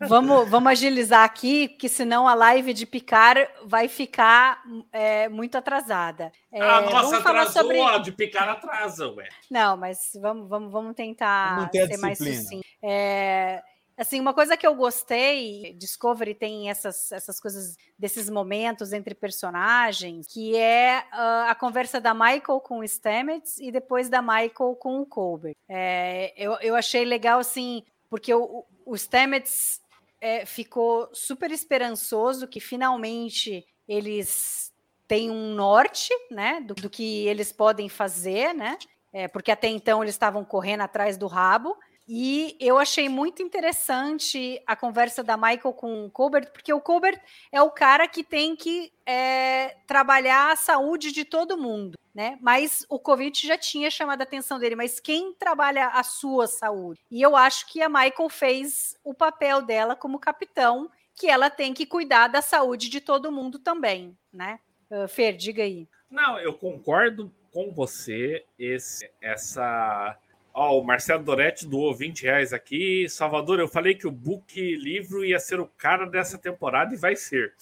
Vamos, vamos agilizar aqui, que senão a live de picar vai ficar é, muito atrasada. É, ah, nossa, vamos falar atrasou, sobre. ó, de picar atrasa, ué. Não, mas vamos, vamos, vamos tentar Vamos a ser mais disciplina. sucinto. É, assim, uma coisa que eu gostei, Discovery tem essas, essas coisas, desses momentos entre personagens, que é ah, a conversa da Michael com o Stamets e depois da Michael com o Colbert. É, eu, eu achei legal, assim, porque o, o Stamets é, ficou super esperançoso que finalmente eles têm um norte, né, do, do que eles podem fazer, né, é, porque até então eles estavam correndo atrás do rabo. E eu achei muito interessante a conversa da Michael com o Colbert, porque o Colbert é o cara que tem que é, trabalhar a saúde de todo mundo, né? Mas o Covid já tinha chamado a atenção dele, mas quem trabalha a sua saúde? E eu acho que a Michael fez o papel dela como capitão, que ela tem que cuidar da saúde de todo mundo também, né? Uh, Fer, diga aí. Não, eu concordo com você. Esse, essa Ó, o Marcelo Doretti doou 20 reais aqui. Salvador, eu falei que o book livro ia ser o cara dessa temporada e vai ser.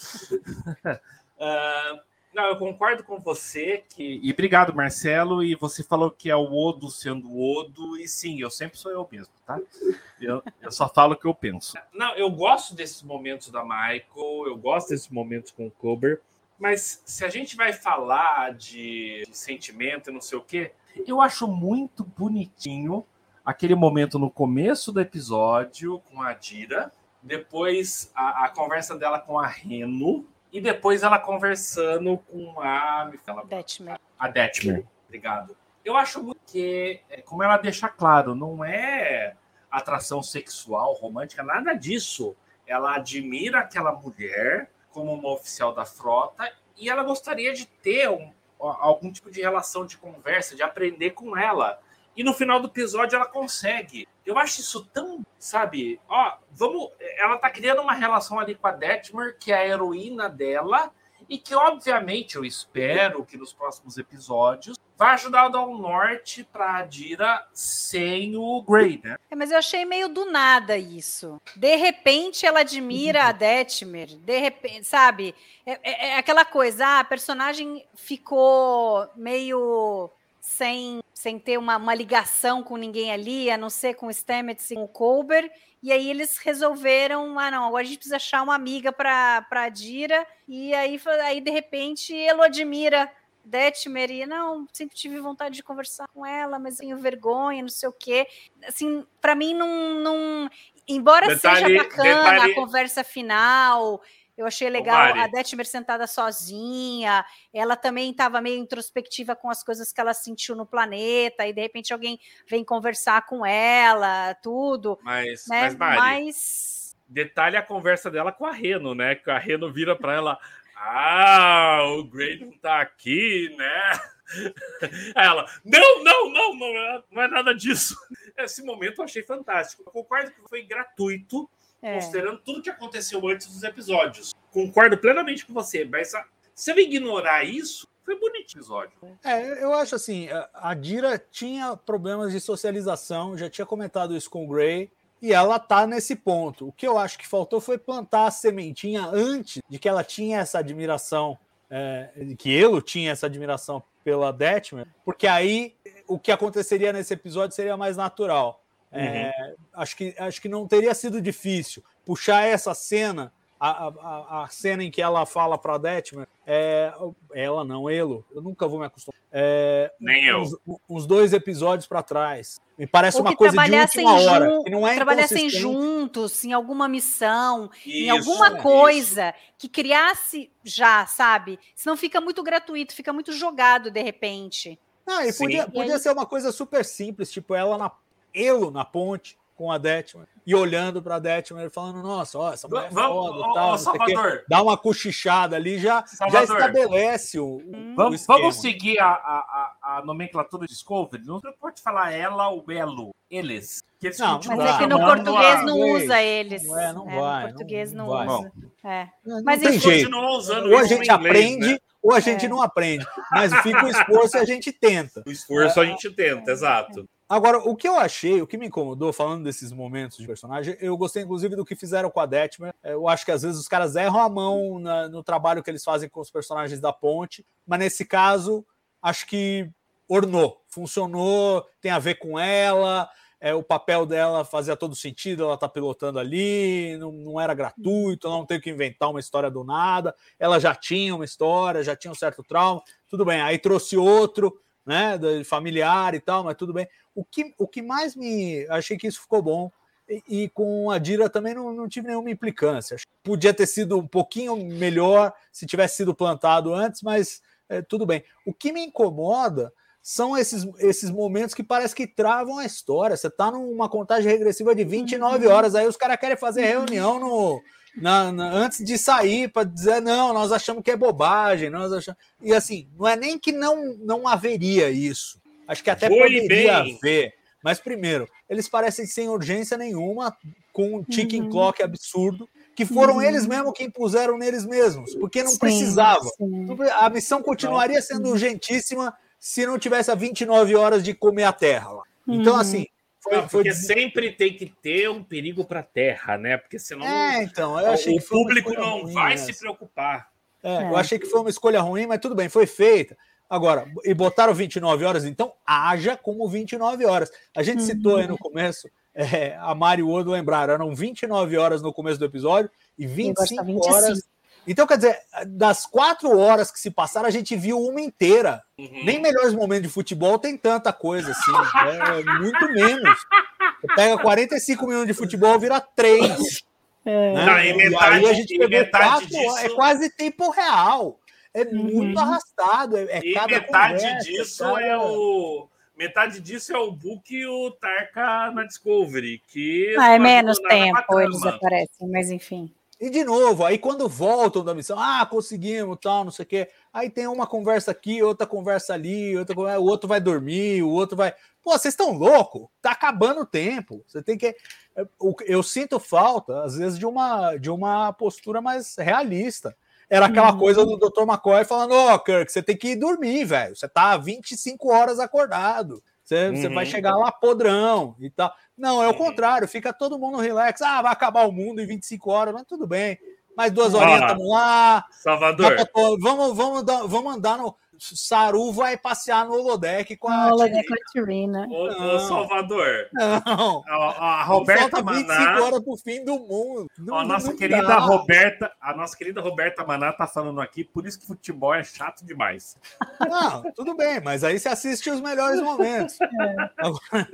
uh, não, eu concordo com você que. E obrigado, Marcelo. E você falou que é o Odo sendo o Odo, e sim, eu sempre sou eu mesmo, tá? Eu, eu só falo o que eu penso. Não, eu gosto desses momentos da Michael, eu gosto desses momentos com o Kober, mas se a gente vai falar de, de sentimento e não sei o quê eu acho muito bonitinho aquele momento no começo do episódio com a Dira, depois a, a conversa dela com a Reno, e depois ela conversando com a. Detmer. A Detmer. Obrigado. Eu acho muito que, é, como ela deixa claro, não é atração sexual, romântica, nada disso. Ela admira aquela mulher como uma oficial da frota e ela gostaria de ter um, algum tipo de relação de conversa, de aprender com ela. E no final do episódio ela consegue. Eu acho isso tão, sabe? Ó, vamos. Ela tá criando uma relação ali com a Detmer, que é a heroína dela, e que, obviamente, eu espero que nos próximos episódios vai ajudar a dar um norte para a Dira sem o Grey, né? É, mas eu achei meio do nada isso. De repente ela admira a Detmer, de repente, sabe? É, é, é aquela coisa, ah, a personagem ficou meio sem, sem ter uma, uma ligação com ninguém ali, a não ser com o Stamets e com o Colber, e aí eles resolveram, ah não, agora a gente precisa achar uma amiga para a Dira, e aí, aí de repente ele admira Detmer e não, sempre tive vontade de conversar com ela, mas tenho vergonha, não sei o quê. Assim, para mim não, não embora detalhe, seja bacana detalhe... a conversa final, eu achei legal a Detmer sentada sozinha. Ela também estava meio introspectiva com as coisas que ela sentiu no planeta, e de repente alguém vem conversar com ela, tudo. Mas, né? mas, Mari, mas... detalhe a conversa dela com a Reno, né? Que a Reno vira para ela. Ah, o Grey não tá aqui, né? ela, não, não, não, não não é nada disso. Esse momento eu achei fantástico. Eu concordo que foi gratuito, é. considerando tudo que aconteceu antes dos episódios. Concordo plenamente com você, mas se eu ignorar isso, foi bonito o episódio. É, eu acho assim, a Dira tinha problemas de socialização, já tinha comentado isso com o Gray e ela tá nesse ponto. O que eu acho que faltou foi plantar a sementinha antes de que ela tinha essa admiração, é, que ele tinha essa admiração pela Detmer, porque aí o que aconteceria nesse episódio seria mais natural. É, uhum. É, acho, que, acho que não teria sido difícil puxar essa cena a, a, a, cena em que ela fala para Detmer, é, ela não, ele, eu nunca vou me acostumar. É, Nem eu. Uns, uns dois episódios para trás. Me parece uma coisa de última hora. Que não é trabalhassem juntos em alguma missão, Isso, em alguma é, coisa isso. que criasse já, sabe? Senão fica muito gratuito, fica muito jogado de repente. Não, e podia, e podia aí... ser uma coisa super simples, tipo ela na, ele na ponte com a Detmer e olhando para a Detmer falando, nossa, ó, essa mulher é foda, ó, tal, ó, Salvador. dá uma cochichada ali, já, já estabelece o, hum. vamos, o vamos seguir a, a, a, nomenclatura de Discovery, não pode falar ela ou elo, eles. Que eles não, mas é que no português não usa eles. Não, é, não é, vai. No português não, não usa. É. Não, mas não tem jeito. Ou a gente inglês, aprende, né? ou a gente é. não aprende. Mas fica o esforço e a gente tenta. O esforço a gente tenta, exato. Agora, o que eu achei, o que me incomodou, falando desses momentos de personagem, eu gostei inclusive do que fizeram com a Detmer. Eu acho que às vezes os caras erram a mão na, no trabalho que eles fazem com os personagens da ponte, mas nesse caso, acho que ornou, funcionou, tem a ver com ela, é, o papel dela fazia todo sentido, ela tá pilotando ali, não, não era gratuito, ela não teve que inventar uma história do nada, ela já tinha uma história, já tinha um certo trauma, tudo bem, aí trouxe outro, né, familiar e tal, mas tudo bem. O que, o que mais me. Achei que isso ficou bom. E, e com a Dira também não, não tive nenhuma implicância. Podia ter sido um pouquinho melhor se tivesse sido plantado antes, mas é, tudo bem. O que me incomoda são esses, esses momentos que parece que travam a história. Você tá numa contagem regressiva de 29 horas, aí os caras querem fazer reunião no, na, na- antes de sair para dizer não, nós achamos que é bobagem, nós achamos... e assim não é nem que não não haveria isso, acho que até Foi poderia bem. haver, mas primeiro eles parecem sem urgência nenhuma, com um ticking clock absurdo, que foram eles mesmos que impuseram neles mesmos, porque não Sim, precisava. sim. A missão continuaria sendo urgentíssima se não tivesse a 29 horas de comer a terra lá. Então, Uhum. assim, foi, Não, foi porque sempre tem que ter um perigo para a Terra, né? Porque senão É, então, eu achei o público não ruim vai essa. se preocupar. É, Eu achei que foi uma escolha ruim, mas tudo bem, foi feita. Agora, e botaram 29 horas, então haja como 29 horas. A gente citou aí no começo, é, a Mari e o Odo lembraram, eram 29 horas no começo do episódio e agora tá 25 25. horas. Então, quer dizer, das quatro horas que se passaram, a gente viu uma inteira. Uhum. Nem melhores momentos de futebol tem tanta coisa assim. É muito menos. Você pega 45 minutos de futebol, vira três. né? Não, e metade- aí a gente e pegou metade quatro disso- horas. É quase tempo real. É muito Uhum. arrastado. É, é E cada metade conversa, disso cada- é o. Metade disso é o Book e o Tarka na Discovery. Que Ah, é menos tempo, eles aparecem, mas enfim. E de novo, aí quando voltam da missão, ah, conseguimos, tal, não sei o quê. Aí tem uma conversa aqui, outra conversa ali, outra o outro vai dormir, o outro vai. Pô, vocês estão loucos? Tá acabando o tempo. Você tem que. Eu, sinto falta, às vezes, de uma, de uma postura mais realista. Era aquela Uhum. coisa do Dr. McCoy falando: Ó, Kirk, você tem que ir dormir, velho. Você tá 25 horas acordado. Você, você Uhum. vai chegar lá podrão e tal. Não, é o Uhum. contrário, fica todo mundo relax. Ah, vai acabar o mundo em 25 horas, mas tudo bem. Mais duas horinhas estamos lá. Salvador, Vamos, vamos, vamos andar no. Saru vai passear no holodeck com a. Com a Tirina. ô, ô, Não. Salvador, Não. a, a Roberta 25 Maná. horas pro fim do mundo. Não- A nossa não querida dá. Roberta, a nossa querida Roberta Maná tá falando aqui, por isso que futebol é chato demais. Não, tudo bem, mas aí você assiste os melhores momentos. Agora,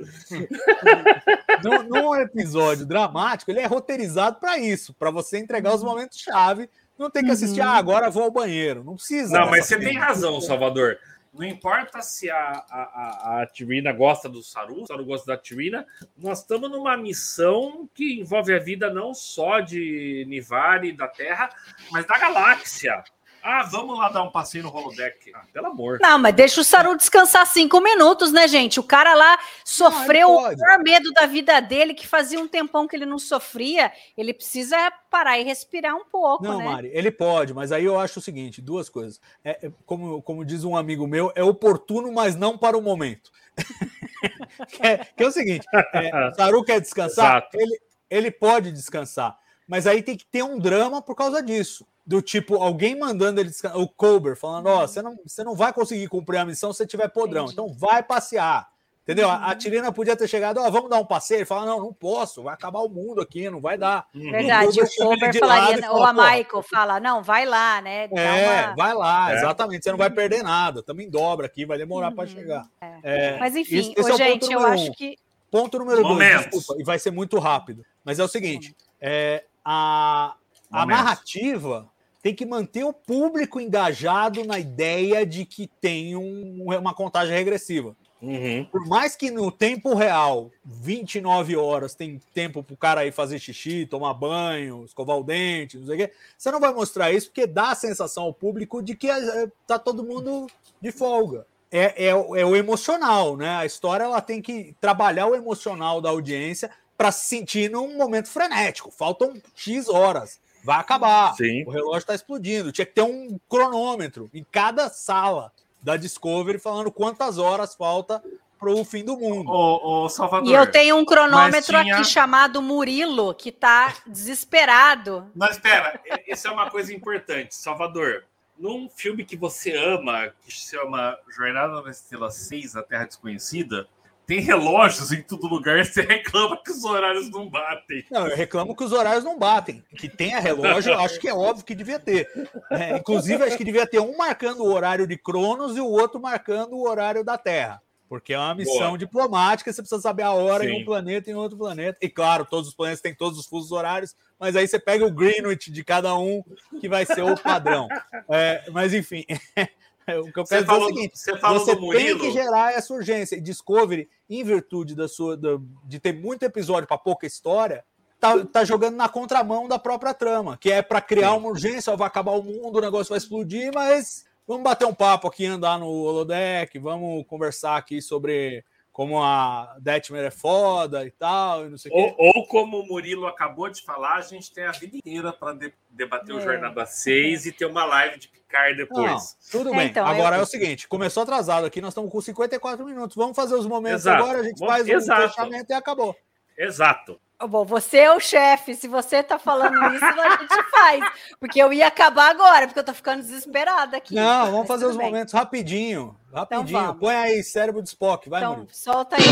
num, num episódio dramático, ele é roteirizado para isso, para você entregar os momentos chave. Não tem que assistir, ah, agora vou ao banheiro. Não precisa. Não, mas você tem razão, Salvador. Não importa se a, a, a, a Tirina gosta do Saru, o Saru gosta da Tirina, nós estamos numa missão que envolve a vida não só de Nivari da Terra, mas da galáxia. Ah, vamos lá dar um passeio no holodeck. Ah, pelo amor. Não, mas deixa o Saru descansar cinco minutos, né, gente? O cara lá sofreu Não, o maior medo da vida dele, que fazia um tempão que ele não sofria. Ele precisa parar e respirar um pouco, Não, né? Mari, ele pode, mas aí eu acho o seguinte: duas coisas. É, é, como, como diz um amigo meu, é oportuno, mas não para o momento. que, é, que é o seguinte: é, o Saru quer descansar, Exato. ele, ele pode descansar, mas aí tem que ter um drama por causa disso. Do tipo, alguém mandando ele descansar, o Colbert falando: Ó, você não, você não vai conseguir cumprir a missão se você tiver podrão, Entendi. então vai passear. Entendeu? A, Uhum. a Tirina podia ter chegado, ó, vamos dar um passeio. Ele fala: não, não posso, vai acabar o mundo aqui, não vai dar. Uhum. Verdade, O Colbert falaria, e ou fala, a "Pô, Michael fala, não, vai lá, né? Dá É, uma- vai lá, É. exatamente. Você não vai perder nada. Também dobra aqui, vai demorar para chegar. É, Mas enfim, esse- esse ô, é o ponto gente, eu número acho um. que. Ponto número dois, Momentos. desculpa, e vai ser muito rápido. Mas é o seguinte: é, a, a narrativa tem que manter o público engajado na ideia de que tem um- uma contagem regressiva. Uhum. Por mais que no tempo real, 29 horas, tem tempo para o cara ir fazer xixi, tomar banho, escovar o dente, não sei o quê, você não vai mostrar isso porque dá a sensação ao público de que eh, tá todo mundo de folga. É, é, o- é o emocional, né? A história ela tem que trabalhar o emocional da audiência para se sentir num momento frenético. Faltam X horas. Vai acabar. Sim. O relógio está explodindo. Tinha que ter um cronômetro em cada sala da Discovery falando quantas horas falta para o fim do mundo. Ô, ô, Salvador. E eu tenho um cronômetro tinha- aqui chamado Murilo, que tá desesperado. Mas espera, isso é uma coisa importante. Salvador, num filme que você ama, que se chama Jornada na Estrela 6, A Terra Desconhecida, tem relógios em todo lugar e você reclama que os horários não batem. Não, eu reclamo que os horários não batem. Que tenha relógio, eu acho que é óbvio que devia ter. É, inclusive, acho que devia ter um marcando o horário de Cronos e o outro marcando o horário da Terra. Porque é uma missão Boa. diplomática, você precisa saber a hora em Sim. um planeta e em outro planeta. E claro, todos os planetas têm todos os fusos horários, mas aí você pega o Greenwich de cada um, que vai ser o padrão. É, mas enfim, o que eu Você quero é falou, o do- seguinte: você falou você do Murilo? tem que gerar essa urgência. E Discovery, em virtude da sua, da- de ter muito episódio para pouca história, tá, tá jogando na contramão da própria trama, que é para criar Sim. uma urgência, ó, vai acabar o mundo, o negócio vai explodir, mas vamos bater um papo aqui, andar no holodeck, vamos conversar aqui sobre como a Detmer é foda e tal, e não sei o. Ou, ou como o Murilo acabou de falar, a gente tem a vida inteira para debater o É. Jornada 6 e ter uma live de Picard Não, depois. tudo É, bem. então, agora eu- é o seguinte: começou atrasado aqui, nós estamos com 54 minutos. Vamos fazer os momentos Exato. agora, a gente Vamos- faz um exato. fechamento e acabou. Exato. Bom, você é o chefe. Se você tá falando isso, a gente faz. Porque eu ia acabar agora, porque eu tô ficando desesperada aqui. Não, vamos Mas fazer os bem. momentos rapidinho. Rapidinho. vamos. Põe aí cérebro de Spock, vai, Então, Murilo. solta aí.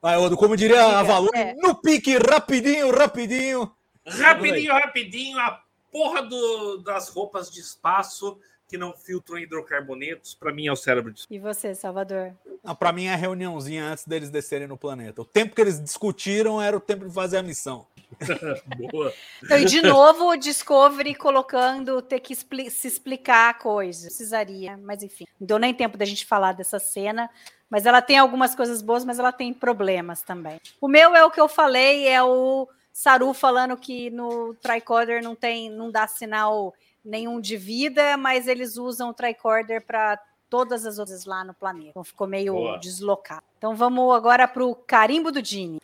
Vai, Odo, como diria a Valor, é. no pique, rapidinho, rapidinho. Rapidinho, rapidinho, a porra do- das roupas de espaço que não filtram hidrocarbonetos, para mim é o cérebro de E você, Salvador? Ah, pra mim é a reuniãozinha antes deles descerem no planeta. O tempo que eles discutiram era o tempo de fazer a missão. boa. Então, e de novo, o Discovery colocando ter que expli- se explicar coisas. Precisaria, mas enfim. Não deu nem tempo da gente falar dessa cena. Mas ela tem algumas coisas boas, mas ela tem problemas também. O meu é o que eu falei, é o Saru falando que no tricorder não tem, não dá sinal nenhum de vida, mas eles usam o tricorder para todas as outras lá no planeta. Então ficou meio Boa. deslocado. Então vamos agora para o carimbo do Dini.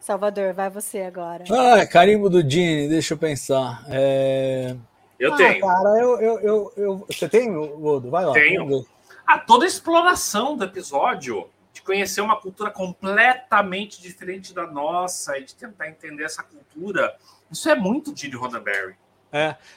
Salvador, vai você agora. Ah, carimbo do Dini, deixa eu pensar. É... Eu Ah, tenho. cara, eu, eu, eu, eu- Você tem, Odo? Vai lá. Tenho. vamos ver. a toda a exploração do episódio, conhecer uma cultura completamente diferente da nossa e de tentar entender essa cultura. Isso é muito Gene Roddenberry.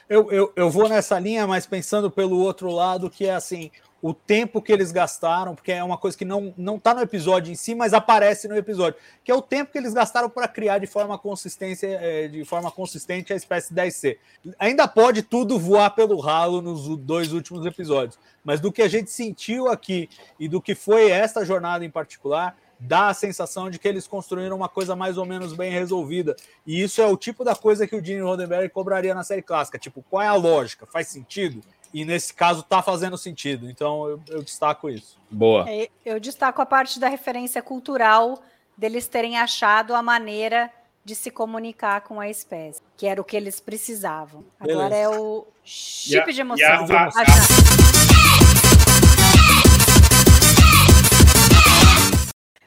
Eu, eu, eu vou nessa linha, mas pensando pelo outro lado, que é assim, o tempo que eles gastaram, porque é uma coisa que não, não tá no episódio em si, mas aparece no episódio, que é o tempo que eles gastaram para criar de forma, consistência, eh, de forma consistente a espécie 10C. Ainda pode tudo voar pelo ralo nos dois últimos episódios, mas do que a gente sentiu aqui e do que foi esta jornada em particular, dá a sensação de que eles construíram uma coisa mais ou menos bem resolvida. E isso é o tipo da coisa que o Gene Roddenberry cobraria na série clássica. Tipo, qual é a lógica? Faz sentido? E nesse caso tá fazendo sentido. Então eu, eu destaco isso. Boa. É, Eu destaco a parte da referência cultural deles terem achado a maneira de se comunicar com a espécie, que era o que eles precisavam. Agora Beleza. é o chip a- de emoção. va- Ah.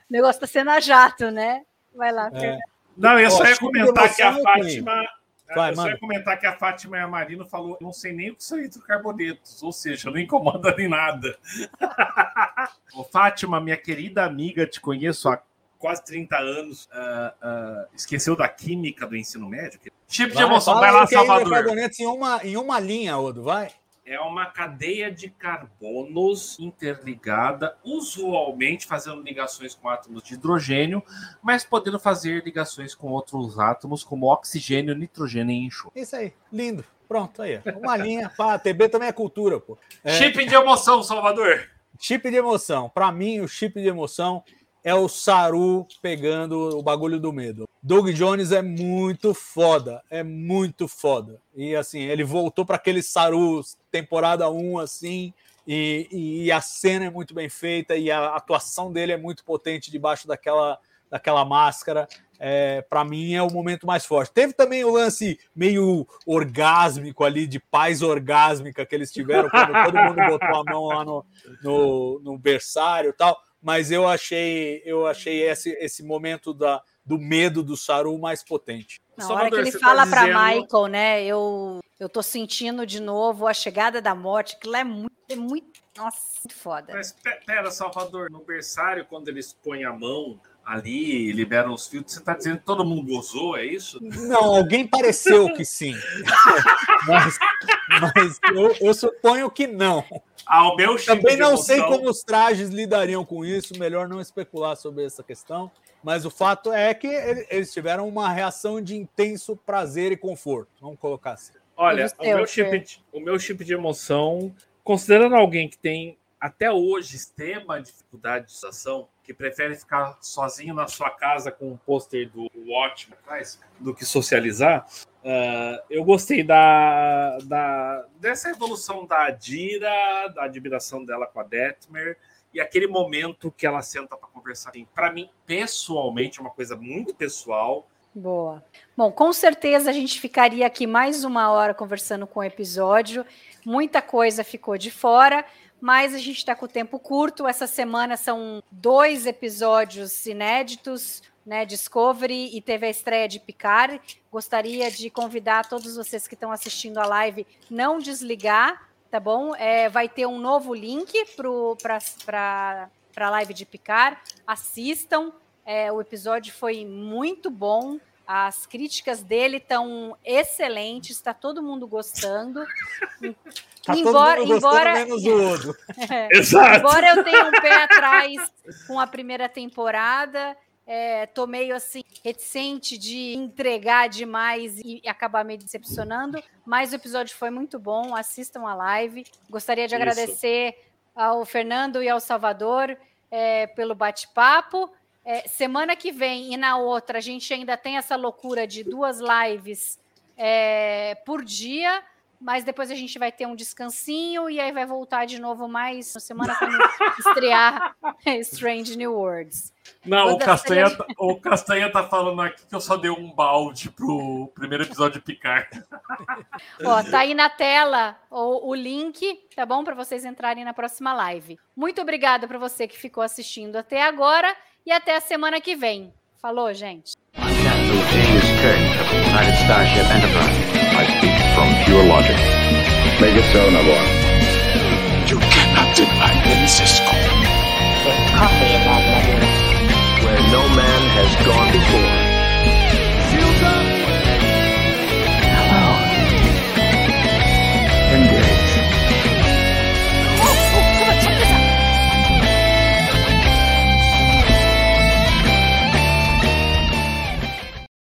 O negócio tá sendo a jato, né? Vai lá, É. Não, eu só ia comentar que a. Fátima. Vai, eu só manda. ia comentar que a Fátima e a Marino falou, não sei nem o que são hidrocarbonetos, ou seja, não incomoda nem nada. Ô, Fátima, minha querida amiga, te conheço há quase 30 anos. ah, ah, esqueceu da química do ensino médio? Tipo de emoção, vai lá, Salvador. hidrocarbonetos em uma, em uma linha, Odo, vai. É uma cadeia de carbonos interligada, usualmente fazendo ligações com átomos de hidrogênio, mas podendo fazer ligações com outros átomos, como oxigênio, nitrogênio e enxofre. Isso aí, lindo. Pronto, aí. Uma linha. Pá, TB também é cultura, pô. É. Chip de emoção, Salvador. Chip de emoção. Para mim, o chip de emoção é o Saru pegando o bagulho do medo. Doug Jones é muito foda, é muito foda. E assim, ele voltou para aquele Saru temporada 1 assim, e, e a cena é muito bem feita e a atuação dele é muito potente debaixo daquela daquela máscara. É, para mim é o momento mais forte. Teve também o lance meio orgásmico ali, de paz orgásmica que eles tiveram quando todo mundo botou a mão lá no, no, no berçário e tal. Mas eu achei, eu achei esse, esse momento da, do medo do Saru mais potente. Na Salvador, hora que ele tá fala para dizendo- Michael, né? Eu, eu tô sentindo de novo a chegada da morte, que lá é muito, é muito. Nossa, muito foda. Mas pe- pera, Salvador, no berçário, quando eles põem a mão ali e liberam os filtros, você tá dizendo que todo mundo gozou, é isso? Não, alguém pareceu que sim. mas mas eu, eu suponho que não. Ah, o meu chip Também não emoção- sei como os trajes lidariam com isso, melhor não especular sobre essa questão. Mas o fato é que ele- eles tiveram uma reação de intenso prazer e conforto. Vamos colocar assim. Olha, o meu, chip de, o meu chip de emoção, considerando alguém que tem até hoje extrema dificuldade de sensação, que prefere ficar sozinho na sua casa com um pôster do atrás do que socializar. Uh, eu gostei da, da, dessa evolução da Adira, da admiração dela com a Detmer e aquele momento que ela senta para conversar. Assim, para mim, pessoalmente, é uma coisa muito pessoal. Boa. Bom, com certeza a gente ficaria aqui mais uma hora conversando com o episódio. Muita coisa ficou de fora, mas a gente está com o tempo curto. Essa semana são dois episódios inéditos, né? Discovery e teve a estreia de Picard. Gostaria de convidar todos vocês que estão assistindo a live não desligar, tá bom? É, vai ter um novo link para a live de Picard. Assistam. É, o episódio foi muito bom. As críticas dele estão excelentes, está todo mundo gostando. Tá embora, todo mundo embora, menos o outro. É, Exato. embora eu tenha um pé atrás com a primeira temporada, é, tô meio assim, reticente de entregar demais e acabar me decepcionando, mas o episódio foi muito bom. Assistam a live. Gostaria de Isso. agradecer ao Fernando e ao Salvador é, pelo bate-papo. É, semana que vem e na outra, a gente ainda tem essa loucura de duas lives é, por dia, mas depois a gente vai ter um descansinho e aí vai voltar de novo mais na semana quando estrear Strange New Worlds. Não, o Castanha, série- tá- o Castanha tá falando aqui que eu só dei um balde pro primeiro episódio de Picard. Ó, tá aí na tela o, o link, tá bom? Para vocês entrarem na próxima live. Muito obrigada para você que ficou assistindo até agora e até a semana que vem. Falou, gente. Hello.